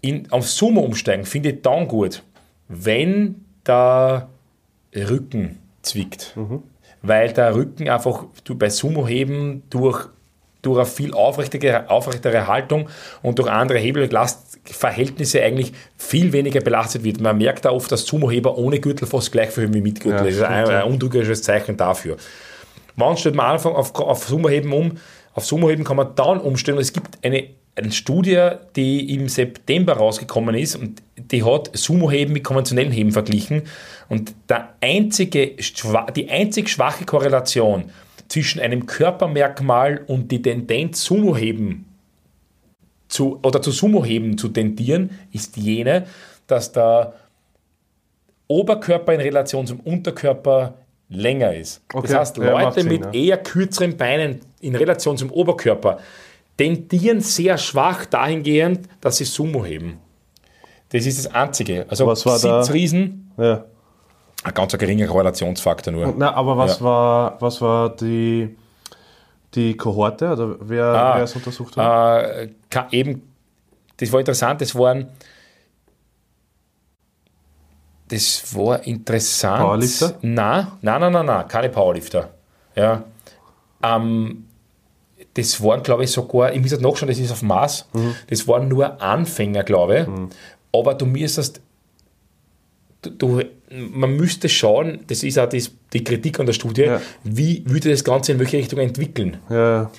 In, auf Sumo umsteigen finde ich dann gut, wenn der Rücken zwickt. Weil der Rücken einfach du, bei Sumo-Heben durch, durch eine viel aufrechtere, aufrechtere Haltung und durch andere Hebel- und Lastverhältnisse eigentlich viel weniger belastet wird. Man merkt da oft, dass Sumo-Heber ohne Gürtel fast gleich viel wie mit Gürtel. Ja, das ist ein, ein untrügerisches Zeichen dafür. Wann stellt man Anfang auf, auf Sumo-Heben um? Auf Sumo-Heben kann man dann umstellen. Es gibt eine, eine Studie, die im September rausgekommen ist und die hat Sumo-Heben mit konventionellen Heben verglichen. Und der einzige, die einzig schwache Korrelation zwischen einem Körpermerkmal und die Tendenz Sumo-Heben zu, oder zu Sumo-Heben zu tendieren, ist jene, dass der Oberkörper in Relation zum Unterkörper länger ist. Okay, Das heißt, ja, Leute Sinn, mit ja. eher kürzeren Beinen in Relation zum Oberkörper tendieren sehr schwach dahingehend, dass sie Sumo heben. Das ist das Einzige. Also Was war da- Sitzriesen, Ja. ein ganz geringer Korrelationsfaktor nur. Na, aber was Ja. war, was war die, die Kohorte oder wer, Ah, wer es untersucht hat? Äh, eben, das war interessant, das waren das war interessant. Powerlifter? Nein, nein, nein, nein, nein keine Powerlifter. Ja. Ähm, das waren, glaube ich, sogar, ich muss jetzt nachschauen, das ist auf Maß, Mhm. das waren nur Anfänger, glaube ich. Aber du müsstest, du, du, man müsste schauen, das ist auch das, die Kritik an der Studie, Ja. wie würde das Ganze in welche Richtung entwickeln. ja,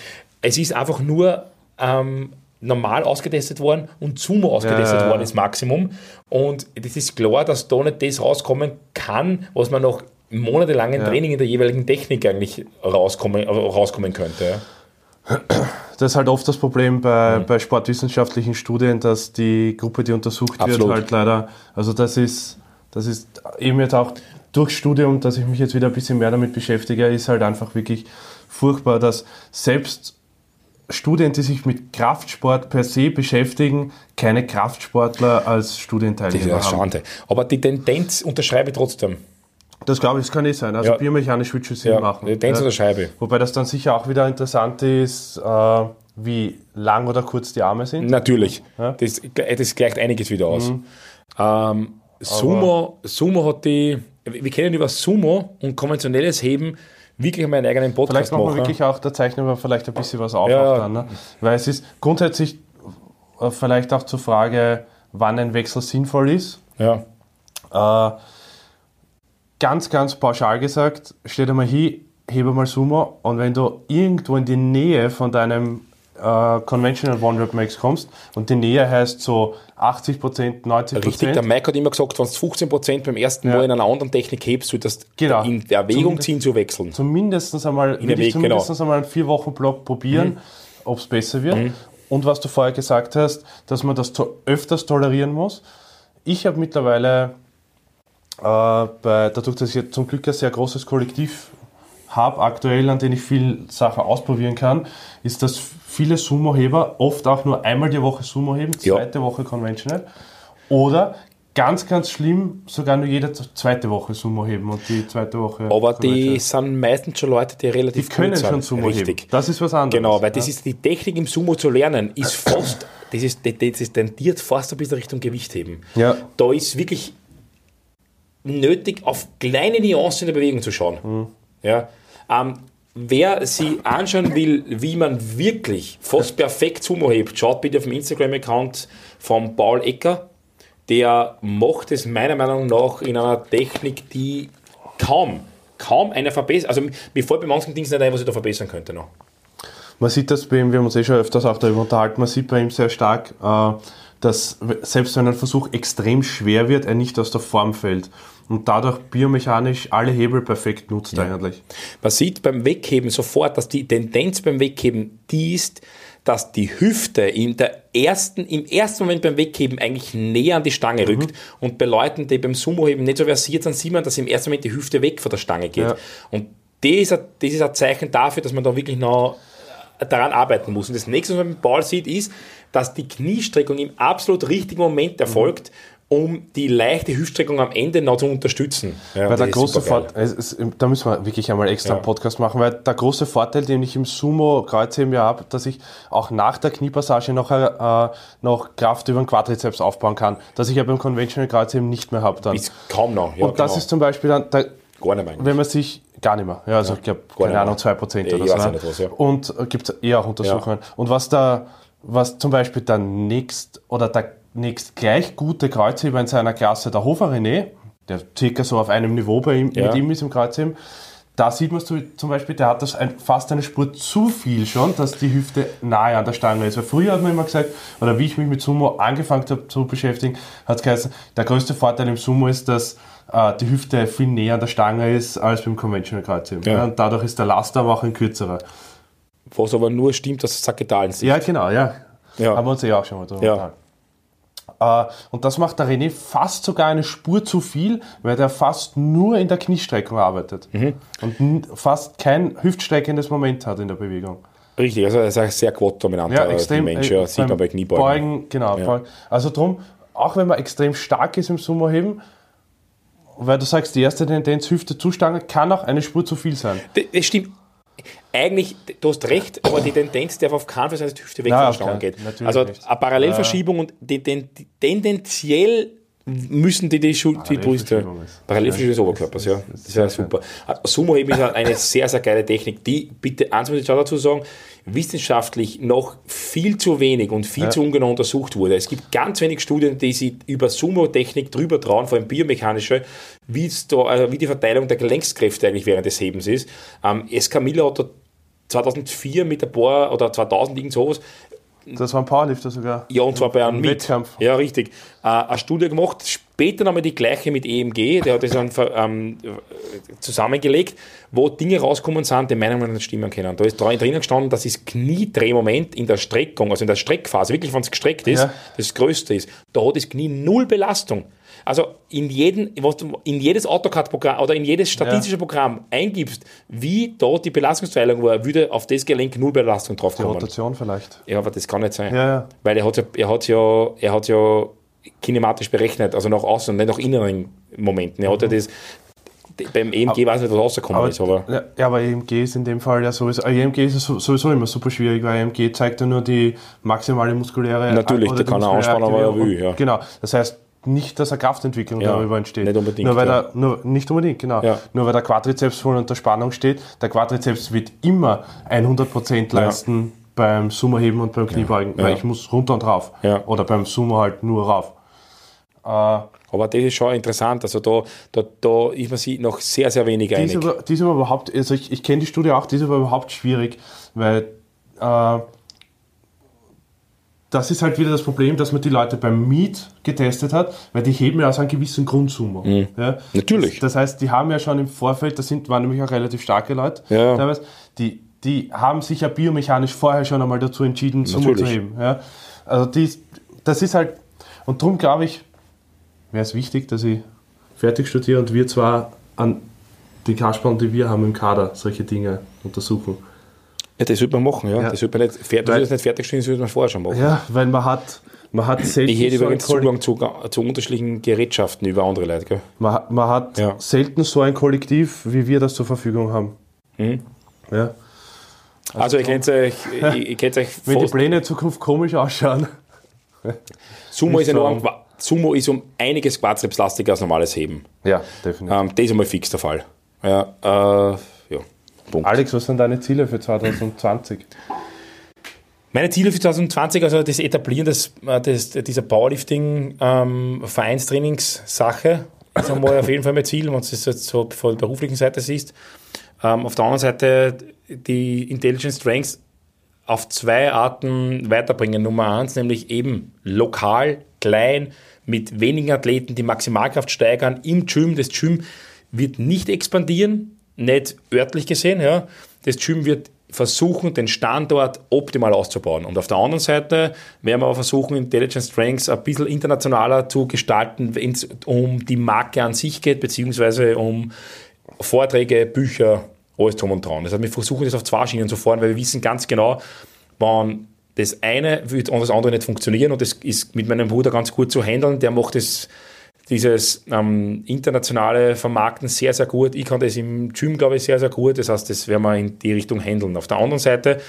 Es ist einfach nur ähm, normal ausgetestet worden und Sumo ausgetestet Ja, ja. worden, das Maximum. Und das ist klar, dass da nicht das rauskommen kann, was man nach monatelangem Training in der jeweiligen Technik eigentlich rauskommen, rauskommen könnte. Ja. das ist halt oft das Problem bei, bei sportwissenschaftlichen Studien, dass die Gruppe, die untersucht Absolut. wird, halt leider, also das ist, das ist eben jetzt auch durch Studium, dass ich mich jetzt wieder ein bisschen mehr damit beschäftige, ist halt einfach wirklich furchtbar, dass selbst Studien, die sich mit Kraftsport per se beschäftigen, keine Kraftsportler als Das ist Studienteilnehmer eine haben. Schande. Aber die Tendenz unterschreibe ich trotzdem. Das glaube ich, das kann nicht sein. Also Ja. biomechanisch wird schon Sinn Ja, machen. Tendenz Ja. unterschreibe ich. Wobei das dann sicher auch wieder interessant ist, äh, wie lang oder kurz die Arme sind. Natürlich. Ja. Mhm. Das, das gleicht einiges wieder aus. Ähm, Sumo, Sumo hat die, wir kennen über Sumo und konventionelles Heben wirklich meinen eigenen Podcast Vielleicht machen wir machen. wirklich auch, da zeichnen wir vielleicht ein bisschen was auf. Ja. Auch dann, ne? Weil es ist grundsätzlich äh, vielleicht auch zur Frage, wann ein Wechsel sinnvoll ist. Ja. Äh, ganz, ganz pauschal gesagt, stell dir mal hin, hebe mal Sumo und wenn du irgendwo in die Nähe von deinem äh, Conventional One Rep Max kommst und die Nähe heißt so 80%, 90%. Richtig, der Mike hat immer gesagt, wenn du 15% beim ersten Ja. Mal in einer anderen Technik hebst, solltest du Genau. in Erwägung ziehen zu wechseln. zumindest einmal, ich Weg, zumindest genau. einmal einen vier Wochen Block probieren, ob es besser wird. Und was du vorher gesagt hast, dass man das to öfters tolerieren muss. Ich habe mittlerweile, äh, bei, dadurch, dass ich jetzt zum Glück ein sehr großes Kollektiv habe, aktuell, an dem ich viel Sachen ausprobieren kann, ist, dass viele Sumo-Heber oft auch nur einmal die Woche Sumo heben, Ja. zweite Woche Conventional. Oder ganz, ganz schlimm, sogar nur jede zweite Woche Sumo heben und die zweite Woche. Aber die sind meistens schon Leute, die Die relativ können gut sind. schon Sumo Richtig. heben. Das ist was anderes. Genau, weil das ja. ist die Technik im Sumo zu lernen, ist fast, das ist, das, das ist tendiert fast ein bisschen Richtung Gewichtheben. Ja. Da ist wirklich nötig, auf kleine Nuancen in der Bewegung zu schauen. Mhm. Ja. Ähm, wer sich anschauen will, wie man wirklich fast perfekt Sumo hebt, schaut bitte auf dem Instagram-Account von Paul Ecker. Der macht es meiner Meinung nach in einer Technik, die kaum, kaum einer verbessert. Also mir fällt bei manchen Dingen nicht ein, was ich da verbessern könnte noch. Man sieht das bei ihm, wir haben uns eh schon öfters auch darüber unterhalten, man sieht bei ihm sehr stark, äh, dass selbst wenn ein Versuch extrem schwer wird, er nicht aus der Form fällt und dadurch biomechanisch alle Hebel perfekt nutzt eigentlich. Man sieht beim Wegheben sofort, dass die Tendenz beim Wegheben die ist, dass die Hüfte in der ersten, im ersten Moment beim Wegheben eigentlich näher an die Stange Mhm. rückt. Und bei Leuten, die beim Sumo-Heben nicht so versiert sind, sieht man, dass im ersten Moment die Hüfte weg von der Stange geht. Ja. Und das ist, ein, das ist ein Zeichen dafür, dass man da wirklich noch daran arbeiten muss. Und das nächste, was man beim Ball sieht, ist, dass die Kniestreckung im absolut richtigen Moment erfolgt, um die leichte Hüftstreckung am Ende noch zu unterstützen. Ja, Weil der große. Vorteil, ist, da müssen wir wirklich einmal extra Ja. einen Podcast machen, weil der große Vorteil, den ich im Sumo-Kreuzheben ja habe, dass ich auch nach der Kniepassage noch, äh, noch Kraft über den Quadrizeps aufbauen kann, dass ich ja beim Conventional Kreuzheben nicht mehr habe dann. Ist kaum noch. Ja, Und das genau. ist zum Beispiel dann, da, gar nicht mehr eigentlich. wenn man sich gar nicht mehr, ja, also ich glaube, gar keine Ahnung, mehr. 2% Ja, oder so. ne? was, ja. Und äh, gibt es eh auch Untersuchungen. Und was da, was zum Beispiel der nächst oder der nächst gleich gute Kreuzheber in seiner Klasse, der Hofer René, der circa so auf einem Niveau bei ihm, Ja. mit ihm ist im Kreuzheben, da sieht man zum Beispiel, der hat das ein, fast eine Spur zu viel schon, dass die Hüfte nahe an der Stange ist. Weil früher hat man immer gesagt, oder wie ich mich mit Sumo angefangen habe zu beschäftigen, hat es geheißen, der größte Vorteil im Sumo ist, dass äh, die Hüfte viel näher an der Stange ist als beim Conventional Kreuzheben. Ja. Ja. und dadurch ist der Laster auch ein kürzerer. Was aber nur stimmt, dass es Saketalen sind. Ja, genau, ja. Ja. Haben wir uns eh auch schon mal drüber Ja. unterhalten. Äh, und das macht der René fast sogar eine Spur zu viel, weil der fast nur in der Kniestreckung arbeitet. Mhm. Und fast kein hüftstreckendes Moment hat in der Bewegung. Richtig, also er ist ein sehr quad-dominanter Ja, extrem. Mensch, äh, sieht man bei Kniebeugen. Beugen, genau. Ja. Beugen. Also drum, auch wenn man extrem stark ist im Sumo-Heben, weil du sagst, die erste Tendenz Hüfte Zustange kann auch eine Spur zu viel sein. Das stimmt. Eigentlich, du hast recht, aber die Tendenz darf auf keinen Fall sein, dass die Hüfte weg Ja, von der auf Stange keinen- geht. Also nicht. eine Parallelverschiebung und die, den, die, tendenziell müssen die die, Schul die Brüste. Parallelverschiebung des Oberkörpers, ja. Das ist ja super. Sumo-Heben ist eine sehr, sehr geile Technik, die, bitte, eins muss ich dazu sagen, wissenschaftlich noch viel zu wenig und viel zu ungenau untersucht wurde. Es gibt ganz wenig Studien, die sich über Sumo-Technik drüber trauen, vor allem biomechanische, wie, wie die Verteilung der Gelenkskräfte eigentlich während des Hebens ist. Ähm, Escamilla hat da 2004 mit ein paar, oder 2000 irgend sowas, Das war ein Powerlifter sogar. ja, und zwar bei einem. Wettkampf. Ja, richtig. Äh, eine Studie gemacht, später nochmal die gleiche mit EMG, der hat das dann ähm, zusammengelegt, wo Dinge rauskommen sind, die meiner Meinung nach nicht stimmen können. Da ist drin drinnen gestanden, dass das Kniedrehmoment in der Streckung, also in der Streckphase, wirklich wenn es gestreckt ist, Ja. das größte ist, da hat das Knie null Belastung. Also in, jeden, in jedes AutoCAD-Programm oder in jedes statistische Programm eingibst, wie da die Belastungsteilung war, würde auf das Gelenk null Belastung drauf Die. Rotation vielleicht. Ja, aber das kann nicht sein. Ja, ja. Weil er hat ja, er hat ja, er hat ja kinematisch berechnet, also nach außen und nicht nach inneren Momenten. Er hat ja das, beim EMG weiß ich nicht, was rausgekommen ist, aber ja, aber EMG ist in dem Fall ja sowieso, äh, EMG ist so- sowieso immer super schwierig, weil EMG zeigt ja nur die maximale muskuläre Natürlich, der die kann er anspannen, aber er will, ja. Genau, das heißt nicht, dass eine Kraftentwicklung Ja, darüber entsteht. nicht unbedingt, Nur weil ja. der, nur, nicht unbedingt, genau. Ja. Nur weil der Quadrizeps voll unter Spannung steht, der Quadrizeps wird immer 100% leisten beim Sumo-Heben und beim Kniebeugen, weil Ja. ich muss runter und rauf. Ja. Oder beim Sumo halt nur rauf. aber das ist schon interessant. Also da, da, da ist man sich noch sehr, sehr wenig einig. aber, die ist aber überhaupt, also ich, ich kenne die Studie auch, die ist aber überhaupt schwierig, weil äh, das ist halt wieder das Problem, dass man die Leute beim Meet getestet hat, weil die heben ja aus einem gewissen Grundsumo. Ja? Mhm. Natürlich. Das, das heißt, die haben ja schon im Vorfeld, das sind, waren nämlich auch relativ starke Leute, Ja. teilweise, die, die haben sich ja biomechanisch vorher schon einmal dazu entschieden, Sumo zu heben. Ja? Also die, das ist halt, und darum glaube ich, wäre es wichtig, dass ich fertig studiere und wir zwar an die Kasperl, die wir haben im Kader, solche Dinge untersuchen. Ja, das sollte man machen, ja. Ja. Das sollte man nicht, fer- das Weil- ist nicht fertigstellen, das sollte man vorher schon machen. Ja, weil man hat, man hat selten Ich hätte übrigens Zugang zu, zu unterschiedlichen Gerätschaften über andere Leute. Gell? man, hat- man hat Ja. selten so ein Kollektiv, wie wir das zur Verfügung haben. Mhm. Ja. Also, ihr kennt euch, ihr, ihr kennt euch Wenn die Pläne in Zukunft komisch ausschauen. Sumo ist, enorm, so. Sumo ist um einiges quadripslastiger als normales Heben. Ja, definitiv. Ähm, das ist einmal fix der Fall. Ja, äh, ja. Punkt. Alex, was sind deine Ziele für 2020? Meine Ziele für 2020, also das Etablieren des, äh, des, dieser Powerlifting-Vereinstrainingssache, ist einmal auf jeden Fall mein Ziel, wenn du das jetzt so von der beruflichen Seite siehst. Ähm, auf der anderen Seite die Intelligent Strengths auf zwei Arten weiterbringen. Nummer eins, nämlich eben lokal, klein, mit wenigen Athleten die Maximalkraft steigern im Gym. Das Gym wird nicht expandieren, nicht örtlich gesehen. Ja. Das Gym wird versuchen, den Standort optimal auszubauen. Und auf der anderen Seite werden wir aber versuchen, Intelligent Strengths ein bisschen internationaler zu gestalten, wenn es um die Marke an sich geht, beziehungsweise um Vorträge, Bücher, alles drum und dran. Das heißt, wir versuchen das auf zwei Schienen zu fahren, weil wir wissen ganz genau, wann das eine wird und das andere nicht funktionieren und das ist mit meinem Bruder ganz gut zu handeln. Der macht das, dieses ähm, internationale Vermarkten sehr, sehr gut. Ich kann das im Gym, glaube ich, sehr, sehr gut. Das heißt, das werden wir in die Richtung handeln. Auf der anderen Seite,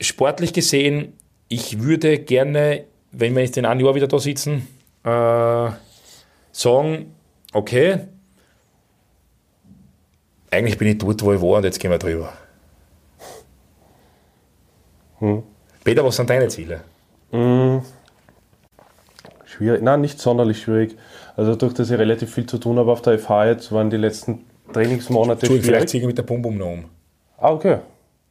sportlich gesehen, ich würde gerne, wenn wir jetzt in einem Jahr wieder da sitzen, äh, sagen, okay, eigentlich bin ich dort, wo ich war und jetzt gehen wir drüber. Hm. Peter, was sind deine Ziele? Hm. Schwierig, nein, nicht sonderlich schwierig. Also durch dass ich relativ viel zu tun habe auf der FH jetzt, waren die letzten Trainingsmonate Entschuldigung, vielleicht ziehe ich mit der Bum Bum noch um. Ah, okay.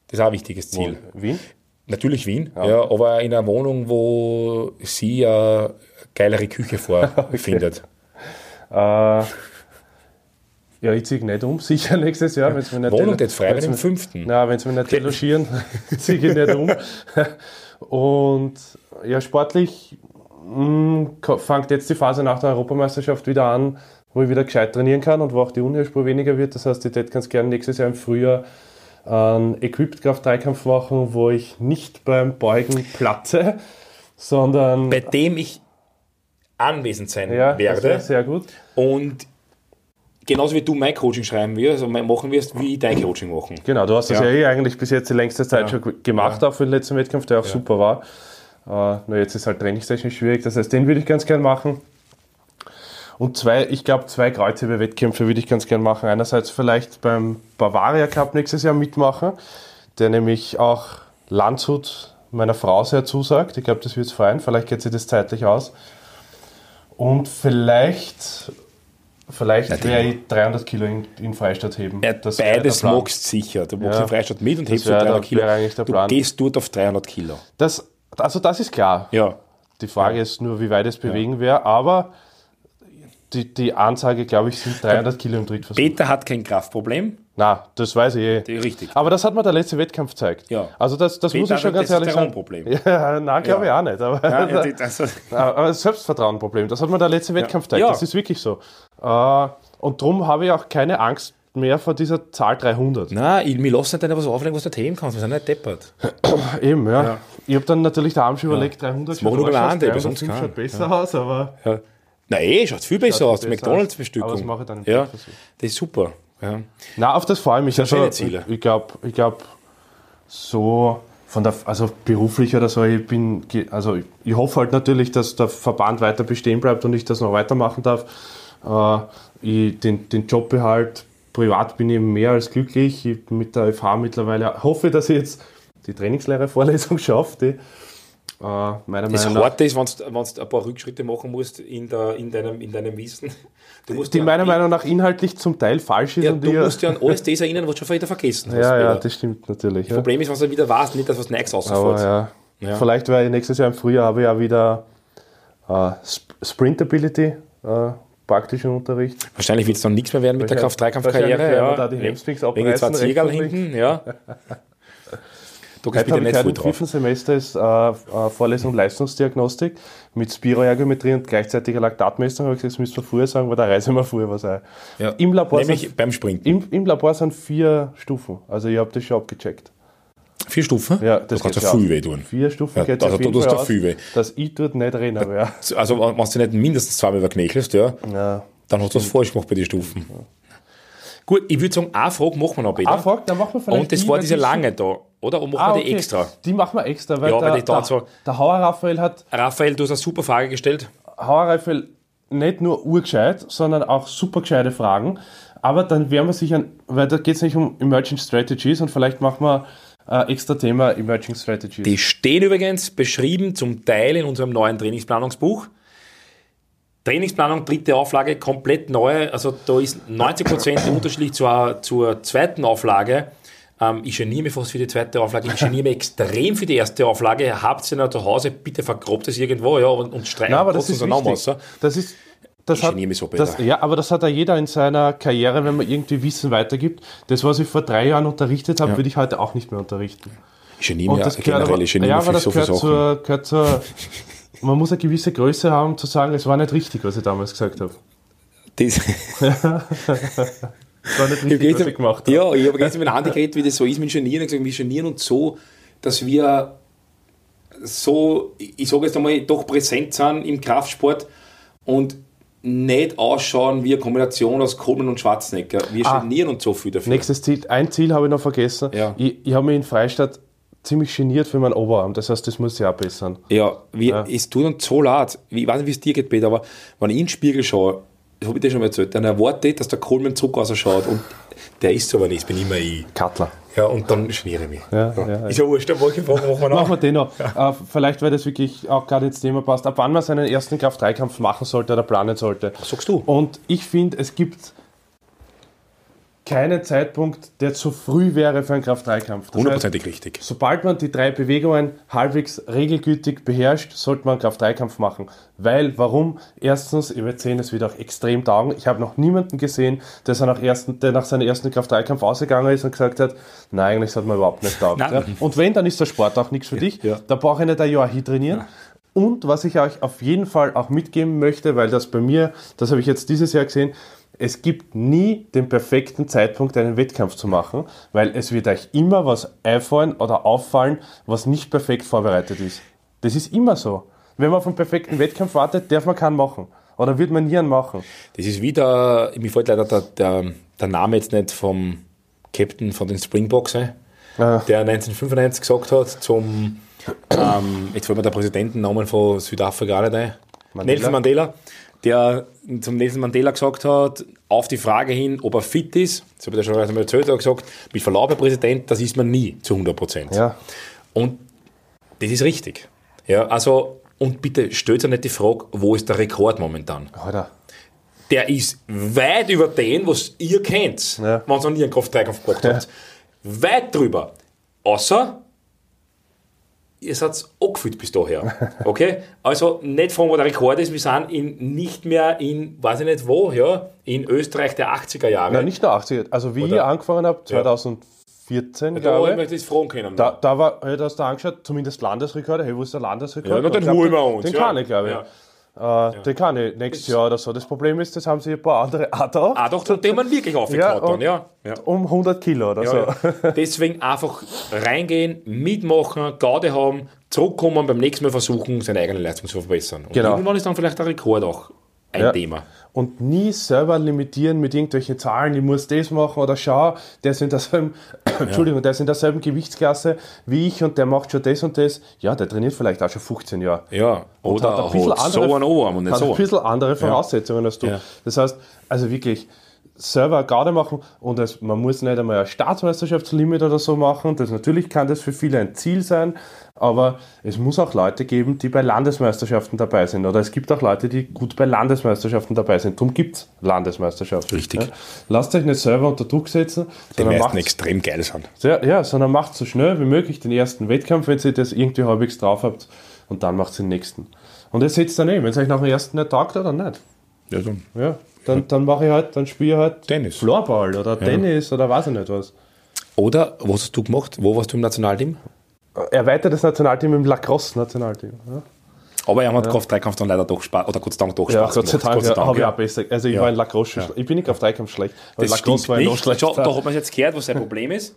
Das ist auch ein wichtiges Ziel. Wo? Wien? Natürlich Wien, ja. ja. aber in einer Wohnung, wo sie eine geilere Küche vorfindet. okay. äh, ja, ich ziehe nicht um, sicher nächstes Jahr. Wenn's mir nicht Wohnung jetzt frei, im fünften. Nein, wenn sie mich nicht delogieren, ziehe ich nicht um. Und ja, sportlich mh, hm, fängt jetzt die Phase nach der Europameisterschaft wieder an, wo ich wieder gescheit trainieren kann und wo auch die Uni-Spur weniger wird. Das heißt, ich hätte ganz gerne nächstes Jahr im Frühjahr einen Equipped-Kraft-Dreikampf machen, wo ich nicht beim Beugen platze, sondern... Bei dem ich anwesend sein ja, werde. sehr gut. Und genauso wie du mein Coaching schreiben wirst, also machen wirst, wie ich dein Coaching machen. Genau, du hast das ja, ja eh eigentlich bis jetzt die längste Zeit ja. schon gemacht, ja. auch für den letzten Wettkampf, der auch super war. Uh, nur jetzt ist halt trainingstechnisch schwierig, das heißt, den würde ich ganz gern machen. Und zwei, ich glaube, zwei Kreuzheber-Wettkämpfe würde ich ganz gern machen. Einerseits vielleicht beim Bavaria Cup nächstes Jahr mitmachen, der nämlich auch Landshut meiner Frau sehr zusagt. Ich glaube, das wird es freuen. Vielleicht geht sie das zeitlich aus. Und vielleicht Vielleicht ja, werde ich 300 Kilo in, in Freistadt heben. Ja, beides magst sicher. Du machst ja, in Freistadt mit und hebst du 300 Kilo. Du gehst dort auf 300 Kilo. Das, also das ist klar. Ja. Die Frage ist nur, wie weit es bewegen wäre, aber die, die Ansage, glaube ich, sind 300 Kilo im Drittversuch. Peter hat kein Kraftproblem. Na, das weiß ich eh. Richtig. Aber das hat mir der letzte Wettkampf gezeigt. Ja. Also das, das muss ich schon ganz ehrlich sagen. Problem. Ja, nein, glaube ja. ich auch nicht. Aber, ja, das, aber das Selbstvertrauenproblem, das hat mir der letzte Wettkampf gezeigt. Ja. Das ist wirklich so. Äh, und darum habe ich auch keine Angst mehr vor dieser Zahl 300. Nein, ich, mir lass nicht was auflegen, was du heben kannst. Wir sind nicht deppert. Eben, ja. ja. Ich habe dann natürlich daheim schon überlegt, 300 das schaut besser aus, aber... Nein, eh, schaut viel besser aus. McDonalds-Bestückung. Aber das mache ich dann ja, Das ist super. Ja. Na, auf das freue ich mich. Also, Ziele. Ich glaube, ich glaub, so von der, also beruflich oder so, ich bin, also ich hoffe halt natürlich, dass der Verband weiter bestehen bleibt und ich das noch weitermachen darf. Äh, ich den, den Job behalt. Privat bin ich mehr als glücklich. Ich mit der FH mittlerweile hoffe, dass ich jetzt die Trainingslehre-Vorlesung schaffe. Äh, meiner das Meinung Harte ist, wenn du ein paar Rückschritte machen musst in, der, in, deinem, in deinem Wissen. die meiner Meinung nach inhaltlich zum Teil falsch ist. Ja, du musst ja an alles das erinnern, was du schon wieder vergessen hast. Ja, ja, das stimmt natürlich. Das ja. Problem ist, was du wieder warst, nicht, dass was Neues rausfällt. Ja. ja. Vielleicht, weil nächstes Jahr im Frühjahr habe ich ja wieder äh, Sprintability, äh, praktischen Unterricht. Wahrscheinlich wird es dann nichts mehr werden mit der Kraft-Dreikampfkarriere. Ja, da die Hamstrings Wegen zwei Ziegerl hinten, ja. Du kannst bitte nicht Im fünften Semester ist äh, äh, Vorlesung Leistungsdiagnostik mit Spiroergometrie und gleichzeitiger Laktatmessung. Habe ich gesagt, das müssen wir früher sagen, weil da reisen wir früher was ein. Ja. Im Labor Nämlich sind, beim Springen. Im, Im Labor sind vier Stufen. Also ich habe das schon abgecheckt. Vier Stufen? Ja, das du kannst ja viel weh tun. Vier Stufen ja, geht also, du Fall viel weh. dass ich dort nicht rennen ja. Also wenn du nicht mindestens zweimal überknächelst, ja, ja, dann hast du was falsch gemacht bei den Stufen. Ja. Gut, ich würde sagen, eine Frage machen wir noch, Peter. Eine Frage, dann machen wir vielleicht Und das die, war diese lange da, oder? Und machen ah, wir die okay. extra? Die machen wir extra, weil, ja, der, weil der, so der Hauer Raphael hat... Raphael, du hast eine super Frage gestellt. Hauer Raphael nicht nur urgescheit, sondern auch super gescheite Fragen. Aber dann werden wir sich an, weil da geht es nicht um Emerging Strategies und vielleicht machen wir äh, extra Thema Emerging Strategies. Die stehen übrigens beschrieben zum Teil in unserem neuen Trainingsplanungsbuch. Trainingsplanung, dritte Auflage, komplett neu. Also da ist 90% unterschiedlich zur, zur zweiten Auflage. Ähm, ich geniere mich fast für die zweite Auflage, ich geniere mich extrem für die erste Auflage. Habt ihr noch zu Hause, bitte vergrobt es irgendwo ja, und, und streicht aber das ist wichtig. Das ist, das Ich hat, mich so, das, ja, aber das hat ja jeder in seiner Karriere, wenn man irgendwie Wissen weitergibt. Das, was ich vor drei Jahren unterrichtet habe, würde ich heute auch nicht mehr unterrichten. Ich geniere mich ja, generell, ich geniere ja, aber das so gehört zur, gehört zur, man muss eine gewisse Größe haben, um zu sagen, es war nicht richtig, was ich damals gesagt habe. Das, war nicht Ich richtig, hab was ich gemacht habe. Ja, ich habe gestern mit Andi geredet, wie das so ist mit Genieren. Ich gesagt, wir genieren uns so, dass wir so, ich sage jetzt einmal, doch präsent sind im Kraftsport und nicht ausschauen wie eine Kombination aus Coleman und Schwarzenegger. Wir Ah. genieren uns so viel dafür. Nächstes Ziel, ein Ziel habe ich noch vergessen. Ja. Ich, ich habe mich in Freistadt ziemlich geniert für meinen Oberarm. Das heißt, das muss ich auch bessern. Ja, wie, es tut uns so leid. Ich weiß nicht, wie es dir geht, Peter, aber wenn ich in den Spiegel schaue, das habe ich dir schon mal erzählt, dann erwarte ich, dass der Coleman Zucker ausschaut und der ist aber nicht, bin immer ich. Kattler. Ja, und dann schmiere ich mich. Ja, ja, Ist ja wurscht, welche Frage machen wir noch? Machen wir den noch. Äh, vielleicht, weil das wirklich auch gerade ins Thema passt, ab wann man seinen ersten Kraft-3-Kampf machen sollte oder planen sollte. Was sagst du? Und ich finde, es gibt keinen Zeitpunkt, der zu früh wäre für einen Kraft-3-Kampf. Das heißt, Hundertprozentig richtig. Sobald man die drei Bewegungen halbwegs regelgültig beherrscht, sollte man einen Kraft-3-Kampf machen. Weil, warum? Erstens, ihr werdet sehen, es wird auch extrem taugen. Ich habe noch niemanden gesehen, der, nach, ersten, der nach seinem ersten Kraft-3-Kampf ausgegangen ist und gesagt hat, nein, eigentlich hat man überhaupt nicht taugt. Ja? Und wenn, dann ist der Sport auch nichts für dich. Ja. Da brauche ich nicht ein Jahr hier trainieren. Und was ich euch auf jeden Fall auch mitgeben möchte, weil das bei mir, das habe ich jetzt dieses Jahr gesehen, es gibt nie den perfekten Zeitpunkt, einen Wettkampf zu machen, weil es wird euch immer was einfallen oder auffallen, was nicht perfekt vorbereitet ist. Das ist immer so. Wenn man auf einen perfekten Wettkampf wartet, darf man keinen machen. Oder wird man nie einen machen. Das ist wieder, mir fällt leider der, der, der Name jetzt nicht vom Captain von den Springboks Ah. der 1995 gesagt hat zum, ähm, jetzt fällt mir der Präsidentennamen von Südafrika nicht ein, Mandela. Nelson Mandela, der zum Nelson Mandela gesagt hat, auf die Frage hin, ob er fit ist, das habe ich dir schon einmal erzählt, hat gesagt, mit Verlaub, Herr Präsident, das ist man nie zu 100 Prozent. Ja. Und das ist richtig. Ja, also, und bitte stellt euch nicht die Frage, wo ist der Rekord momentan? Alter. der ist weit über den, was ihr kennt, Ja. wenn ihr noch nie einen Kraft-3-Kampf gemacht habt. Weit drüber. Außer, ihr seid angefühlt bis daher. Okay? Also nicht fragen, wo der Rekord ist, wir sind in, nicht mehr in, weiß ich nicht wo, ja, in Österreich der 80er Jahre. Nein, nicht nur 80. Also wie Oder- ich angefangen habe, 2014, da glaube ich möchte das fragen können. Da, da war, hey, da hast du angeschaut, zumindest Landesrekord. Hey, wo ist der Landesrekord? Ja, na, den holen wir uns, Den ja. kann ich, glaube ich. Ja. Äh, Den kann ich nächstes Jahr oder so. Das Problem ist, das haben sie ein paar andere da. ah, doch, den man wirklich Ja, aufgekaut und- dann, ja. ja. Um 100 Kilo oder so. Ja, ja. Deswegen einfach reingehen, mitmachen, Gaude haben, zurückkommen, beim nächsten Mal versuchen, seine eigene Leistung zu verbessern. Und Genau. irgendwann ist dann vielleicht der Rekord auch ein Ja. Thema. Und nie selber limitieren mit irgendwelchen Zahlen, ich muss das machen oder schau, der ist in derselben, Entschuldigung, der ist in derselben Gewichtsklasse wie ich und der macht schon das und das. Ja, der trainiert vielleicht auch schon 15 Jahre. Ja, oder hat ein bisschen hat so andere- einen Ohrarm und nicht hat so. ein bisschen andere Voraussetzungen als du. Ja. Das heißt, also wirklich selber Garde machen und es, man muss nicht einmal ein Staatsmeisterschaftslimit oder so machen. Das natürlich kann das für viele ein Ziel sein, aber es muss auch Leute geben, die bei Landesmeisterschaften dabei sind. Oder es gibt auch Leute, die gut bei Landesmeisterschaften dabei sind. Darum gibt es Landesmeisterschaften. Richtig. Ja. Lasst euch nicht selber unter Druck setzen, Die meisten extrem geil sind. ja, ja, sondern macht so schnell wie möglich den ersten Wettkampf, wenn ihr das irgendwie halbwegs drauf habt und dann macht den nächsten. Und das setzt dann eh, wenn es euch nach dem ersten nicht taugt oder nicht. Ja, dann. Ja, dann, dann mache ich halt, dann spiele ich halt Tennis. Floorball oder Tennis oder weiß ich nicht was. Oder, was hast du gemacht? Wo warst du im Nationalteam? Erweitertes Nationalteam im Lacrosse-Nationalteam. Ja, Aber er hat Kraft-3-Kampf dann leider doch Spaß, oder Gott sei Dank doch ja Spaß Gott sei. Dank, Gott sei ja, Dank, habe ich ja. auch besser. Also ich Ja. war in Lacrosse schlecht. Ich bin nicht auf Dreikampf schlecht, aber Das Lacrosse stimmt war noch nicht. schlecht. Schau, da hat man jetzt gehört, was sein Problem ist.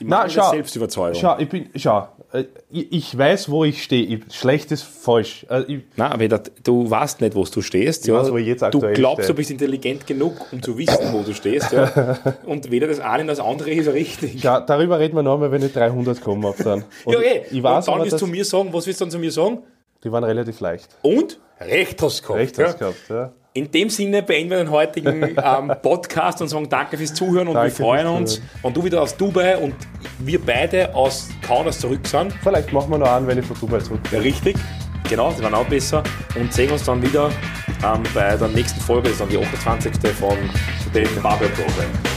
Die Na, schau, Selbstüberzeugung. schau, ich bin, schau, äh, ich, ich weiß, wo ich stehe. Ich- Schlecht ist falsch. Äh, Ich, Nein, aber du weißt nicht, wo du stehst. ja. weiß, wo ich du glaubst, stehe. du bist intelligent genug, um zu wissen, wo du stehst. Ja. Und weder das eine noch das andere ist richtig. Ja, darüber reden wir nochmal, wenn ich 300 komme auf dann. Und ja, eh. ich weiß und dann aber, wirst du mir sagen, was willst du dann zu mir sagen? die waren relativ leicht. Und? Recht hast gehabt. Recht hast gehabt, ja. In dem Sinne beenden wir den heutigen ähm, Podcast und sagen danke fürs Zuhören und Danke wir freuen uns, wenn du wieder aus Dubai und wir beide aus Kaunas zurück sind. Vielleicht machen wir noch an, wenn ich von Dubai zurück bin. Richtig, genau, das war auch besser. Und sehen uns dann wieder ähm, bei der nächsten Folge, das ist dann die 28. von dem Barbell Program.